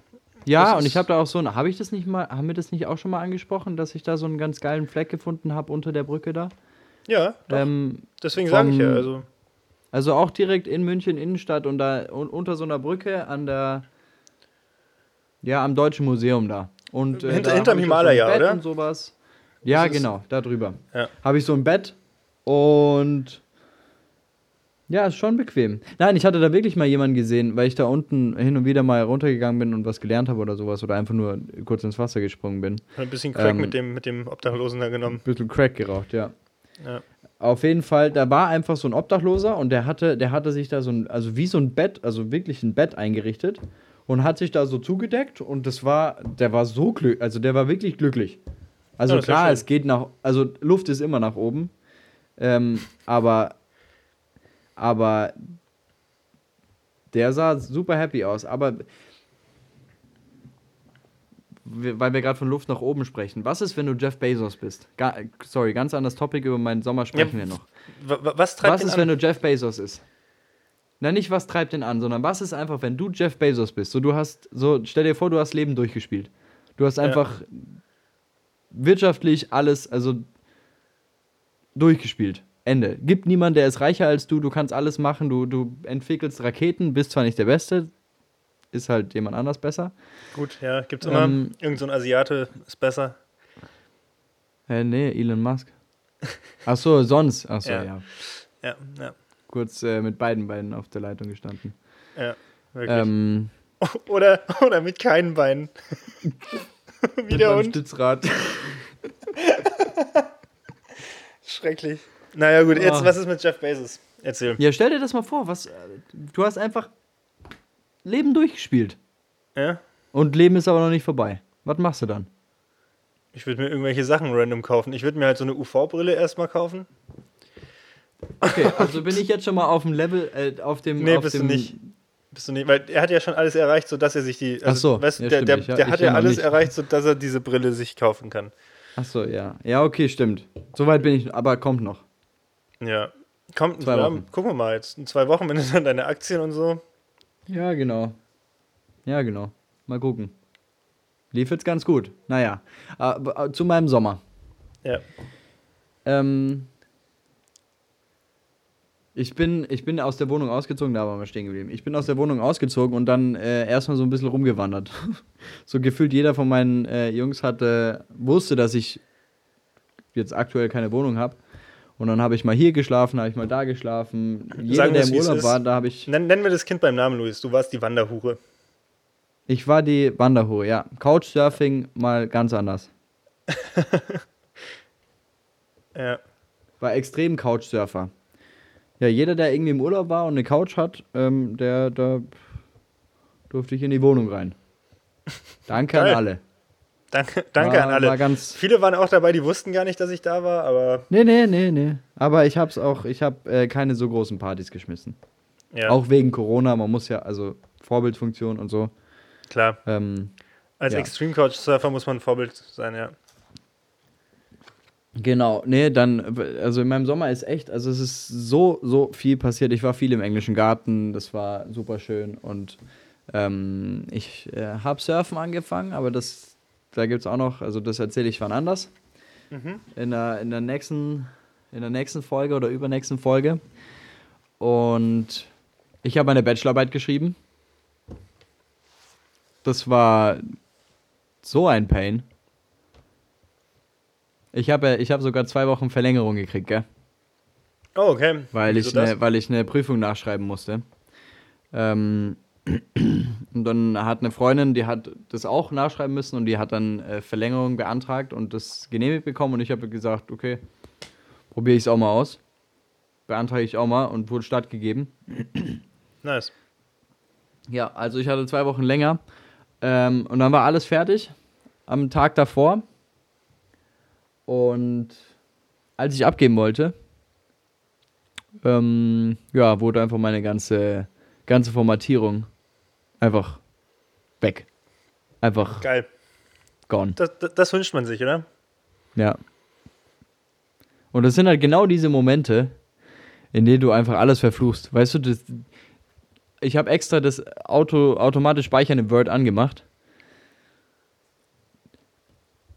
Ja, Das und ich habe da auch so ein, habe ich das nicht mal, haben wir das nicht auch schon mal angesprochen, dass ich da so einen ganz geilen Fleck gefunden habe unter der Brücke da? Ja, doch. Ähm, deswegen sage ich ja. Also, Also auch direkt in München Innenstadt und da un unter so einer Brücke an der ja am Deutschen Museum da. Und äh, Hinter- da hinterm Himalaya, so ein oder? Und sowas. Ja, genau, da drüber. Ja. Habe ich so ein Bett und ja, ist schon bequem. Nein, ich hatte da wirklich mal jemanden gesehen, weil ich da unten hin und wieder mal runtergegangen bin und was gelernt habe oder sowas oder einfach nur kurz ins Wasser gesprungen bin. ein bisschen Crack Ähm, mit, dem, mit dem Obdachlosen da genommen. bisschen Crack geraucht, ja. Ja. Auf jeden Fall, da war einfach so ein Obdachloser und der hatte, der hatte sich da so ein, also wie so ein Bett, also wirklich ein Bett eingerichtet. und hat sich da so zugedeckt und das war, der war so glücklich, also der war wirklich glücklich. Also Ja, klar, es geht nach, also Luft ist immer nach oben, ähm, aber, aber der sah super happy aus, aber weil wir gerade von Luft nach oben sprechen. Was ist, wenn du Jeff Bezos bist? Ga sorry, ganz anderes Topic, über meinen Sommer sprechen wir noch. Wa- wa- Was treibt Was ist, an? wenn du Jeff Bezos ist? Na, nicht was treibt den an, sondern was ist einfach, wenn du Jeff Bezos bist? So, du hast, so, stell dir vor, du hast Leben durchgespielt. Du hast Ja. einfach wirtschaftlich alles, also durchgespielt. Ende. Gibt niemand, der ist reicher als du, du kannst alles machen, du, du entwickelst Raketen, bist zwar nicht der Beste, ist halt jemand anders besser. Gut, ja, gibt's immer. Ähm, Irgend so ein Asiate ist besser. Äh, nee, Elon Musk. Ach so, sonst. Ach so, Ja. ja. Ja, ja, Kurz äh, mit beiden Beinen auf der Leitung gestanden. ja, wirklich. Ähm, (laughs) Oder, oder mit keinen Beinen. (laughs) Wie mit der Hund. Stützrad. (laughs) Schrecklich. Naja, gut, jetzt, Ah. was ist mit Jeff Bezos? Erzähl. Ja, stell dir das mal vor, was. äh, Du hast einfach Leben durchgespielt. Ja? Und Leben ist aber noch nicht vorbei. Was machst du dann? Ich würde mir irgendwelche Sachen random kaufen. Ich würde mir halt so eine UV-Brille erstmal kaufen. Okay, also bin ich jetzt schon mal auf dem Level, äh, auf dem. Nee, auf bist du dem, nicht. Bist du nicht, weil er hat ja schon alles erreicht, sodass er sich die. Ach so, weißt du, ja, der, der, ich ja- der hat ja ja alles nicht. erreicht, sodass er diese Brille sich kaufen kann. Achso, ja. Ja, okay, stimmt. Soweit bin ich, aber kommt noch. Ja. Kommt, Zwei ja, Wochen. gucken wir mal jetzt. In zwei Wochen, wenn du dann deine Aktien und so. Ja, genau. Ja, genau. Mal gucken. Lief jetzt ganz gut. Naja. Äh, zu meinem Sommer. Ja. Ähm, ich, bin, ich bin aus der Wohnung ausgezogen, da waren wir stehen geblieben. Ich bin aus der Wohnung ausgezogen und dann äh, erstmal so ein bisschen rumgewandert. (laughs) so gefühlt jeder von meinen äh, Jungs hatte, wusste, dass ich jetzt aktuell keine Wohnung habe. Und dann habe ich mal hier geschlafen, habe ich mal da geschlafen. Jeder, der im Urlaub war, da habe ich. Nenn, nennen wir das Kind beim Namen, Luis. Du warst die Wanderhure. Ich war die Wanderhure, ja. Couchsurfing mal ganz anders. (laughs) Ja. War extrem Couchsurfer. Ja, jeder, der irgendwie im Urlaub war und eine Couch hat, ähm, der, da durfte ich in die Wohnung rein. Danke Geil. an alle. Danke, danke war, an alle. War. Viele waren auch dabei, die wussten gar nicht, dass ich da war, aber Nee, nee, nee, nee. Aber ich hab's auch, ich hab äh, keine so großen Partys geschmissen. ja, Auch wegen Corona, man muss ja, also Vorbildfunktion und so. klar. Ähm, Als ja. Extreme Couch Surfer muss man ein Vorbild sein, ja. Genau, nee, dann, also in meinem Sommer ist echt, also es ist so, so viel passiert. Ich war viel im englischen Garten, das war super schön und ähm, ich äh, habe Surfen angefangen, aber das, da gibt es auch noch, also das erzähle ich wann anders. Mhm. In der, in der nächsten, in der nächsten Folge oder übernächsten Folge. Und ich habe meine Bachelorarbeit geschrieben. Das war so ein Pain. Ich habe ich hab sogar zwei Wochen Verlängerung gekriegt, gell? Oh, okay. Weil Wieso ich, ne, weil ich eine Prüfung nachschreiben musste. Ähm, und dann hat eine Freundin, die hat das auch nachschreiben müssen und die hat dann äh, Verlängerung beantragt und das genehmigt bekommen und ich habe gesagt, okay, probiere ich es auch mal aus. Beantrage ich auch mal und wurde stattgegeben. Nice. Ja, also ich hatte zwei Wochen länger. Ähm, und dann war alles fertig am Tag davor. Und als ich abgeben wollte, ähm, ja, wurde einfach meine ganze, ganze Formatierung einfach weg. Einfach Geil. gone. Das, das, das wünscht man sich, oder? Ja. Und das sind halt genau diese Momente, in denen du einfach alles verfluchst. Weißt du, das, ich habe extra das Auto, automatisch Speichern im Word angemacht.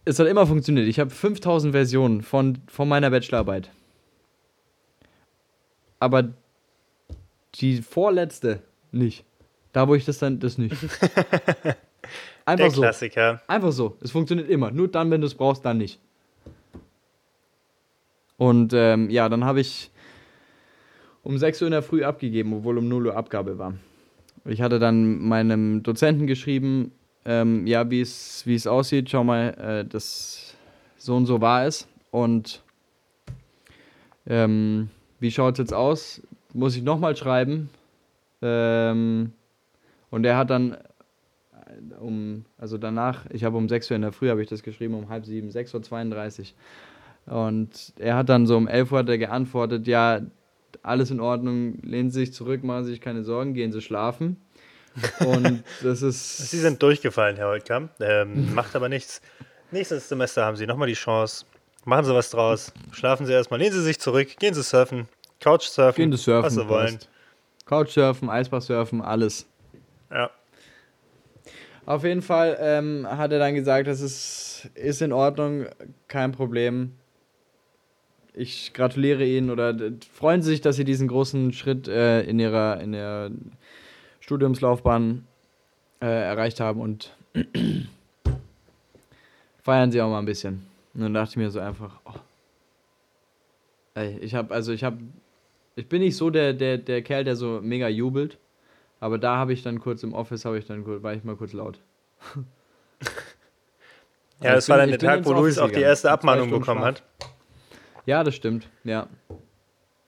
Es hat immer funktioniert. Ich habe 5000 Versionen von, von meiner Bachelorarbeit. Aber die vorletzte nicht. Da, wo ich das dann, das nicht. (laughs) Einfach Der so. Klassiker. Einfach so. Es funktioniert immer. Nur dann, wenn du es brauchst, dann nicht. Und ähm, ja, dann habe ich um 6 Uhr in der Früh abgegeben, obwohl um 0 Uhr Abgabe war. Ich hatte dann meinem Dozenten geschrieben, ähm, ja, wie es aussieht, schau mal, äh, das so und so war es. Und ähm, wie schaut es jetzt aus? Muss ich nochmal schreiben? Ähm, und er hat dann um, also danach, ich habe um 6 Uhr in der Früh, habe ich das geschrieben, um halb sieben, 6.32 Uhr. Und er hat dann so um 11 Uhr hat er geantwortet, ja, alles in Ordnung, lehnen Sie sich zurück, machen Sie sich keine Sorgen, gehen Sie schlafen. Und das ist. (laughs) Sie sind durchgefallen, Herr Holtkamp. Ähm, macht aber nichts. Nächstes Semester haben Sie nochmal die Chance. Machen Sie was draus. Schlafen Sie erstmal, lehnen Sie sich zurück, gehen Sie surfen, Couchsurfen, Gehen Sie surfen, was Sie wollen. passt. Couchsurfen, Eisbachsurfen, alles. Ja. Auf jeden Fall ähm, hat er dann gesagt, das ist, ist in Ordnung, kein Problem. Ich gratuliere Ihnen oder freuen Sie sich, dass Sie diesen großen Schritt äh, in, ihrer, in Ihrer Studiumslaufbahn äh, erreicht haben und (clears throat) feiern Sie auch mal ein bisschen. Und dann dachte ich mir so einfach, oh. Ey, ich habe, also ich habe, ich bin nicht so der, der, der Kerl, der so mega jubelt. Aber da habe ich dann kurz im Office, habe ich dann war ich mal kurz laut. (laughs) Ja, Also das war dann der Tag, wo Luis auch die erste Abmahnung bekommen Schlaf. hat, Ja, das stimmt. Ja.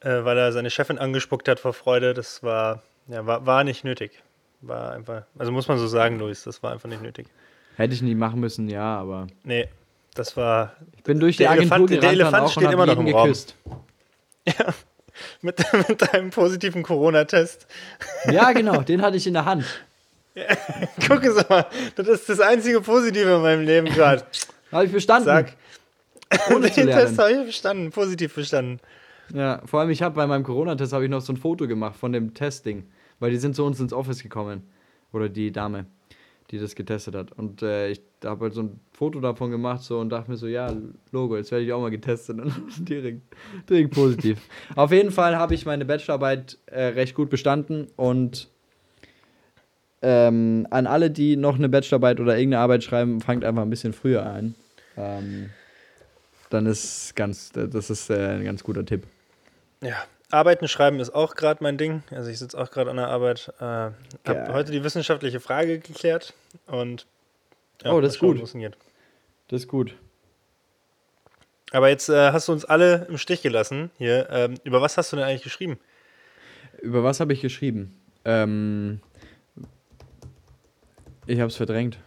äh, weil er seine Chefin angespuckt hat vor Freude. Das war, ja, war, war nicht nötig. War einfach, also muss man so sagen, Luis, das war einfach nicht nötig. Hätte ich nie machen müssen, ja, aber Nee, das war ich bin durch die Der Agentur Elefant- der gerannt dann Elefant auch steht immer noch im Raum. geküsst. (laughs) mit, (laughs) mit deinem positiven Corona-Test. Ja, genau, den hatte ich in der Hand. (laughs) Gucken Sie mal, das ist das einzige Positive in meinem Leben gerade. (laughs) Habe ich bestanden. Sag, ohne den Test habe ich verstanden, positiv verstanden. Ja, vor allem ich habe bei meinem Corona-Test habe ich noch so ein Foto gemacht von dem Testing, weil die sind zu uns ins Office gekommen oder die Dame, die das getestet hat und äh, ich habe halt so ein Foto davon gemacht so und dachte mir so ja Logo, jetzt werde ich auch mal getestet (laughs) und direkt, direkt positiv. (laughs) Auf jeden Fall habe ich meine Bachelorarbeit äh, recht gut bestanden und ähm, an alle, die noch eine Bachelorarbeit oder irgendeine Arbeit schreiben, fangt einfach ein bisschen früher an. Ähm, dann ist ganz, das ist äh, ein ganz guter Tipp. Ja, Arbeiten schreiben ist auch gerade mein Ding. Also ich sitze auch gerade an der Arbeit. Äh, habe heute die wissenschaftliche Frage geklärt und ja, Oh, das ist gut. Das ist gut. Aber jetzt äh, hast du uns alle im Stich gelassen hier. Ähm, über was hast du denn eigentlich geschrieben? Über was habe ich geschrieben? Ähm, ich habe es verdrängt.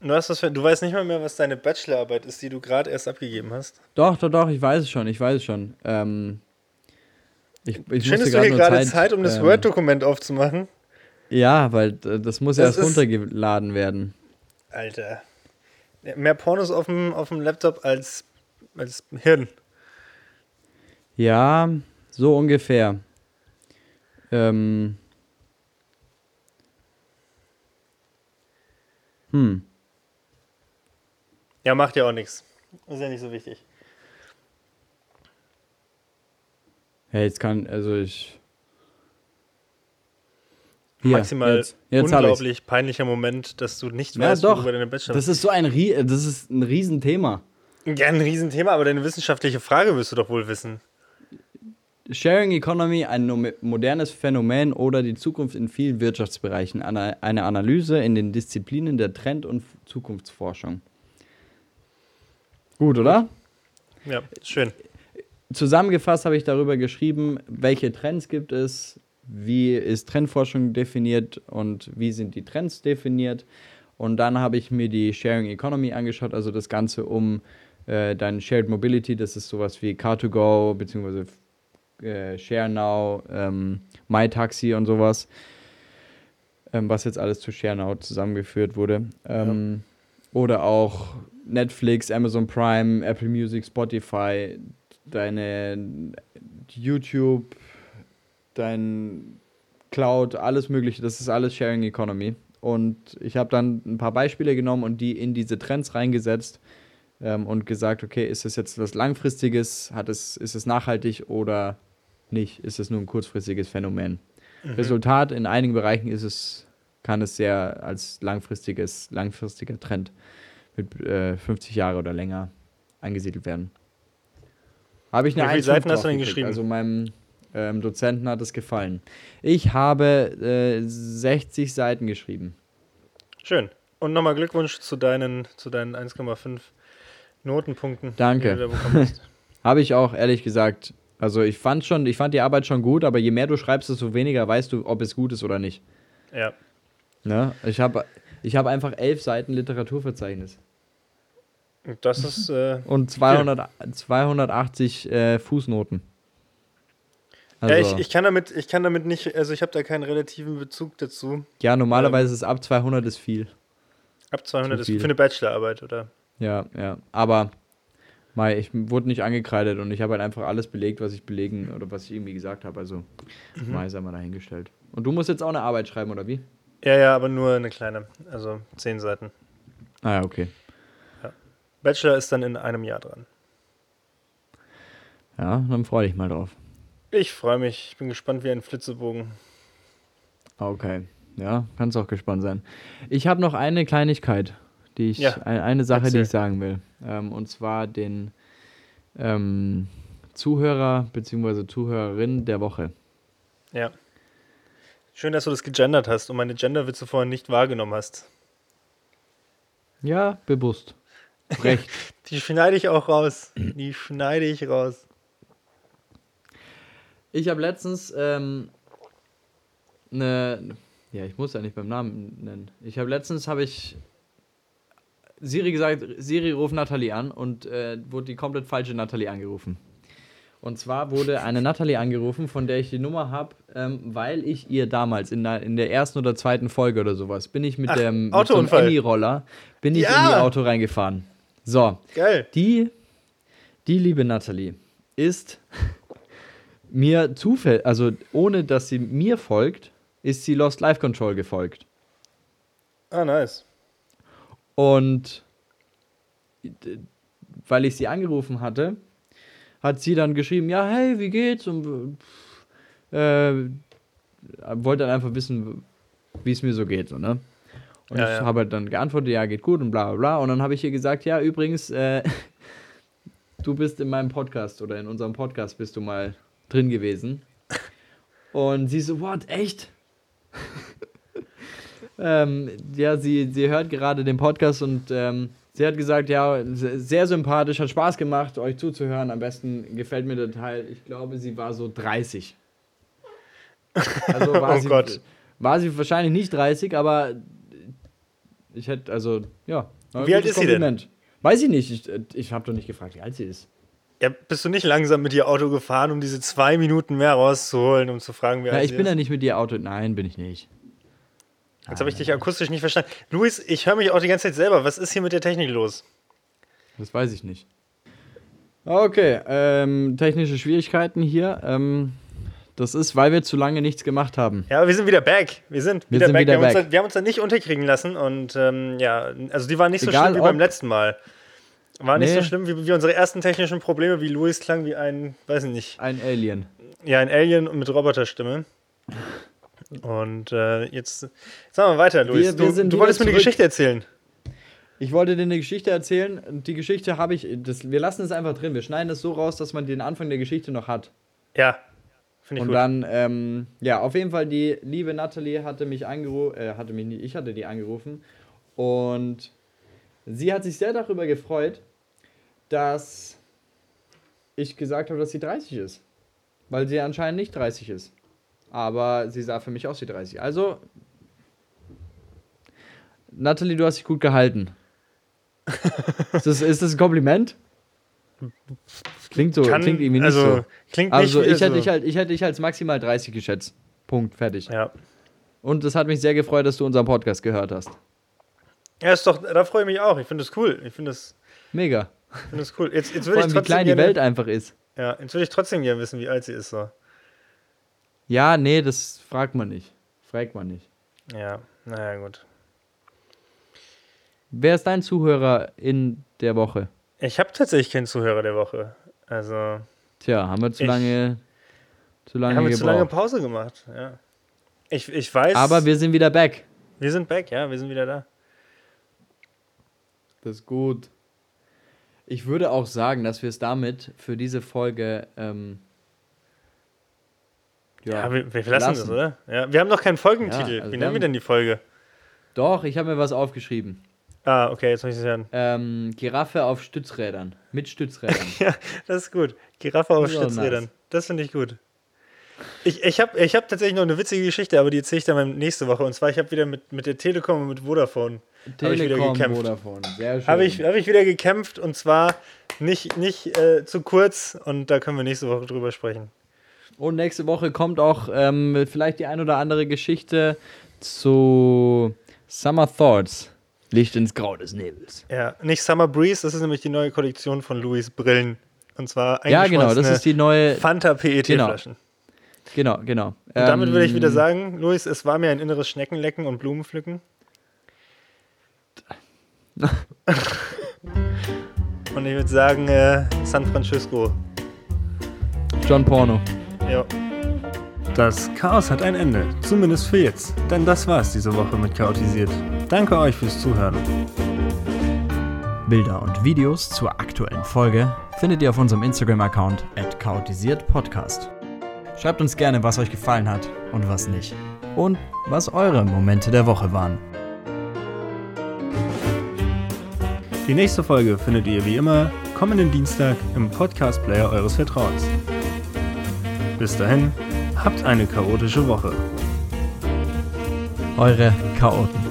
Du, hast das, du weißt nicht mal mehr, was deine Bachelorarbeit ist, die du gerade erst abgegeben hast. Doch, doch, doch, ich weiß es schon, ich weiß es schon. Ähm, ich, ich Findest musste du hier gerade Zeit, um das ähm, Word-Dokument aufzumachen? Ja, weil äh, das muss Das erst runtergeladen werden. Alter. Mehr Pornos auf dem, auf dem Laptop als, als Hirn. Ja, so ungefähr. Ähm. Hm. Ja, macht ja auch nichts. Ist ja nicht so wichtig. Ja, jetzt kann, also ich. Hier, Maximal jetzt, jetzt unglaublich peinlicher Moment, dass du nicht Ja, weißt, doch. worüber deine Bachelor... Das ist so ein, das ist ein Riesenthema. ja, ein Riesenthema, aber deine wissenschaftliche Frage wirst du doch wohl wissen. Sharing Economy, ein modernes Phänomen oder die Zukunft in vielen Wirtschaftsbereichen. Eine Analyse in den Disziplinen der Trend- und Zukunftsforschung. Gut, oder? Ja, schön. Zusammengefasst habe ich darüber geschrieben, welche Trends gibt es, wie ist Trendforschung definiert und wie sind die Trends definiert. Und dann habe ich mir die Sharing Economy angeschaut, also das Ganze um äh, dann Shared Mobility, das ist sowas wie Car2Go bzw. Äh, ShareNow, ähm, MyTaxi und sowas, ähm, was jetzt alles zu ShareNow zusammengeführt wurde. Ähm, Oder auch Netflix, Amazon Prime, Apple Music, Spotify, deine YouTube, dein Cloud, alles Mögliche. Das ist alles Sharing Economy. Und ich habe dann ein paar Beispiele genommen und die in diese Trends reingesetzt ähm, und gesagt, okay, ist es jetzt was Langfristiges, hat es, ist es nachhaltig oder nicht? Ist es nur ein kurzfristiges Phänomen? Resultat, in einigen Bereichen ist es, kann es sehr als langfristiges, langfristiger Trend mit äh, 50 Jahre oder länger angesiedelt werden. Habe ich eine Wie viele 1,5 Seiten hast du denn geschrieben? Also meinem ähm, Dozenten hat es gefallen. Ich habe äh, 60 Seiten geschrieben. Schön. Und nochmal Glückwunsch zu deinen, zu deinen 1,5 Notenpunkten. Danke. Die du da bekommen hast. (laughs) Habe ich auch, ehrlich gesagt. Also ich fand schon, ich fand die Arbeit schon gut, aber je mehr du schreibst, desto weniger weißt du, ob es gut ist oder nicht. ja. Ne? Ich habe Ich habe einfach elf Seiten Literaturverzeichnis. Das ist. Äh, Und 200, 280 äh, Fußnoten. Also, ja, ja, ich, ich, kann damit, ich kann damit nicht, also ich habe da keinen relativen Bezug dazu. normalerweise ist ab 200 ist viel. Ab 200 Zu ist viel. für eine Bachelorarbeit, oder? Ja, ja. Aber Mai, ich wurde nicht angekreidet und ich habe halt einfach alles belegt, was ich belegen oder was ich irgendwie gesagt habe. Also, Mhm. Mai sei mal dahingestellt. Und du musst jetzt auch eine Arbeit schreiben, oder wie? Ja, ja, aber nur eine kleine. Also zehn Seiten. Ah ja, okay. Bachelor ist dann in einem Jahr dran. Ja, dann freu dich mal drauf. Ich freue mich. Ich bin gespannt wie ein Flitzebogen. Okay. Ja, kannst auch gespannt sein. Ich habe noch eine Kleinigkeit, die ich, Ja, ein- eine Sache, die erzähl. ich sagen will. Ähm, und zwar den ähm, Zuhörer bzw. Zuhörerin der Woche. Ja. Schön, dass du das gegendert hast und meine Genderwitze vorhin nicht wahrgenommen hast. Ja, bewusst. Recht. (laughs) Die schneide ich auch raus. Die schneide ich raus. Ich habe letztens ähm, eine, ja, ich muss ja nicht beim Namen nennen. Ich habe letztens habe ich Siri gesagt, Siri ruf Natalie an und äh, wurde die komplett falsche Natalie angerufen. Und zwar wurde eine Natalie angerufen, von der ich die Nummer habe, ähm, weil ich ihr damals in der, in der ersten oder zweiten Folge oder sowas bin ich mit Ach, dem mit so einem Autounfall. Emmy-Roller bin ich Ja. in ihr Auto reingefahren. So, Geil. die, die liebe Natalie ist (laughs) mir zufällig, also ohne dass sie mir folgt, ist sie Lost Life Control gefolgt. Ah, nice. Und weil ich sie angerufen hatte, hat sie dann geschrieben, ja, hey, wie geht's? Und äh, wollte dann einfach wissen, wie es mir so geht. So, ne? Und Ja, ich ja. habe halt dann geantwortet, ja, geht gut und bla bla bla. Und dann habe ich ihr gesagt, ja, übrigens, äh, (laughs) du bist in meinem Podcast oder in unserem Podcast bist du mal drin gewesen. Und sie so, what, echt? (laughs) ähm, ja, sie, sie hört gerade den Podcast und ähm, sie hat gesagt, ja, se- sehr sympathisch, hat Spaß gemacht, euch zuzuhören. Am besten gefällt mir der Teil. Ich glaube, sie war so 30. Also (laughs) war, Oh sie, Gott. war sie wahrscheinlich nicht 30, aber ich hätte, also, ja. Wie alt ist sie denn? Kompliment. Weiß ich nicht. Ich, ich habe doch nicht gefragt, wie alt sie ist. Ja, bist du nicht langsam mit ihr Auto gefahren, um diese zwei Minuten mehr rauszuholen, um zu fragen, wer Ja, ich bin ist? ja nicht mit dir Auto. Nein, bin ich nicht. Jetzt habe ich dich akustisch nicht verstanden. Luis, ich höre mich auch die ganze Zeit selber. Was ist hier mit der Technik los? Das weiß ich nicht. Okay, ähm, technische Schwierigkeiten hier. Ähm, das ist, weil wir zu lange nichts gemacht haben. Ja, aber wir sind wieder back. Wir sind Wir wieder sind back. wieder wir, haben back. Uns da, wir haben uns da nicht unterkriegen lassen und ähm, ja, also die waren nicht so Egal, schlimm wie beim letzten Mal. War nicht Nee. so schlimm wie, wie unsere ersten technischen Probleme, wie Luis klang wie ein, weiß ich nicht, Ein Alien. ja, ein Alien mit Roboterstimme. Und äh, jetzt, sagen wir weiter, Luis. Wir- wir du du wolltest mir eine. Geschichte erzählen. Ich wollte dir eine Geschichte erzählen. Die Geschichte habe ich. Das, wir lassen es einfach drin. Wir schneiden es so raus, dass man den Anfang der Geschichte noch hat. Ja, ich Und gut. dann, ähm, ja, auf jeden Fall, die liebe Natalie hatte mich angerufen, äh, hatte mich nicht, ich hatte die angerufen. Und sie hat sich sehr darüber gefreut, dass ich gesagt habe, dass sie 30 ist. Weil sie anscheinend nicht 30 ist. Aber sie sah für mich aus wie 30. Also, Natalie, du hast dich gut gehalten. (laughs) ist, das, ist das ein Kompliment? Klingt so, Kann- klingt irgendwie nicht also, so. Klingt Also nicht ich hätte, so. dich halt, ich hätte dich als maximal 30 geschätzt. Punkt, fertig. Ja. Und es hat mich sehr gefreut, dass du unseren Podcast gehört hast. ja, ist doch, da freue ich mich auch. Ich finde es cool. Ich finde es Mega. finde es cool. Jetzt, jetzt (laughs) Vor würde ich allem, wie trotzdem klein die gerne, Welt einfach ist. Ja, jetzt würde ich trotzdem gerne wissen, wie alt sie ist. So. Ja, nee, das fragt man nicht. Fragt man nicht. Ja, naja, gut. Wer ist dein Zuhörer in der Woche? Ich habe tatsächlich keinen Zuhörer der Woche. Also, Tja, haben wir zu Ich- lange, zu lange haben wir gebraucht. zu lange Pause gemacht. Ja. Ich, ich weiß. Aber wir sind wieder back. wir sind back, ja, wir sind wieder da. Das ist gut. Ich würde auch sagen, dass wir es damit für diese Folge ähm, Ja, wir, wir lassen das, lassen. oder? Ja, wir haben noch keinen Folgentitel. Ja, also Wie nennen wir denn die Folge? Doch, ich habe mir was aufgeschrieben. Ah, okay, jetzt muss ich es hören. Ähm, Giraffe auf Stützrädern. Mit Stützrädern. (laughs) Ja, das ist gut. Giraffe auf Das Stützrädern. nice. Das finde ich gut. Ich, ich habe ich hab tatsächlich noch eine witzige Geschichte, aber die erzähle ich dann nächste Woche. Und zwar, ich habe wieder mit, mit der Telekom und mit Vodafone hab ich wieder Telekom, gekämpft. Vodafone. Sehr schön. Habe ich, hab ich wieder gekämpft und zwar nicht, nicht äh, zu kurz und da können wir nächste Woche drüber sprechen. Und nächste Woche kommt auch ähm, vielleicht die ein oder andere Geschichte zu Summer Thoughts. Licht ins Grau des Nebels. Ja, nicht Summer Breeze, das ist nämlich die neue Kollektion von Louis Brillen. Und zwar Ja, genau, das ist die neue. Fanta PET-Flaschen. Genau, genau. Und damit würde ich wieder Ähm, sagen, Louis, es war mir ein inneres Schneckenlecken und Blumenpflücken. (laughs) und ich würde sagen, äh, San Francisco. John Porno. Ja. Das Chaos hat ein Ende, zumindest für jetzt. Denn das war's diese Woche mit Chaotisiert. Danke euch fürs Zuhören. Bilder und Videos zur aktuellen Folge findet ihr auf unserem Instagram-Account chaotisiertpodcast. Schreibt uns gerne, was euch gefallen hat und was nicht. Und was eure Momente der Woche waren. Die nächste Folge findet ihr wie immer kommenden Dienstag im Podcast-Player eures Vertrauens. Bis dahin, habt eine chaotische Woche. Eure Chaoten.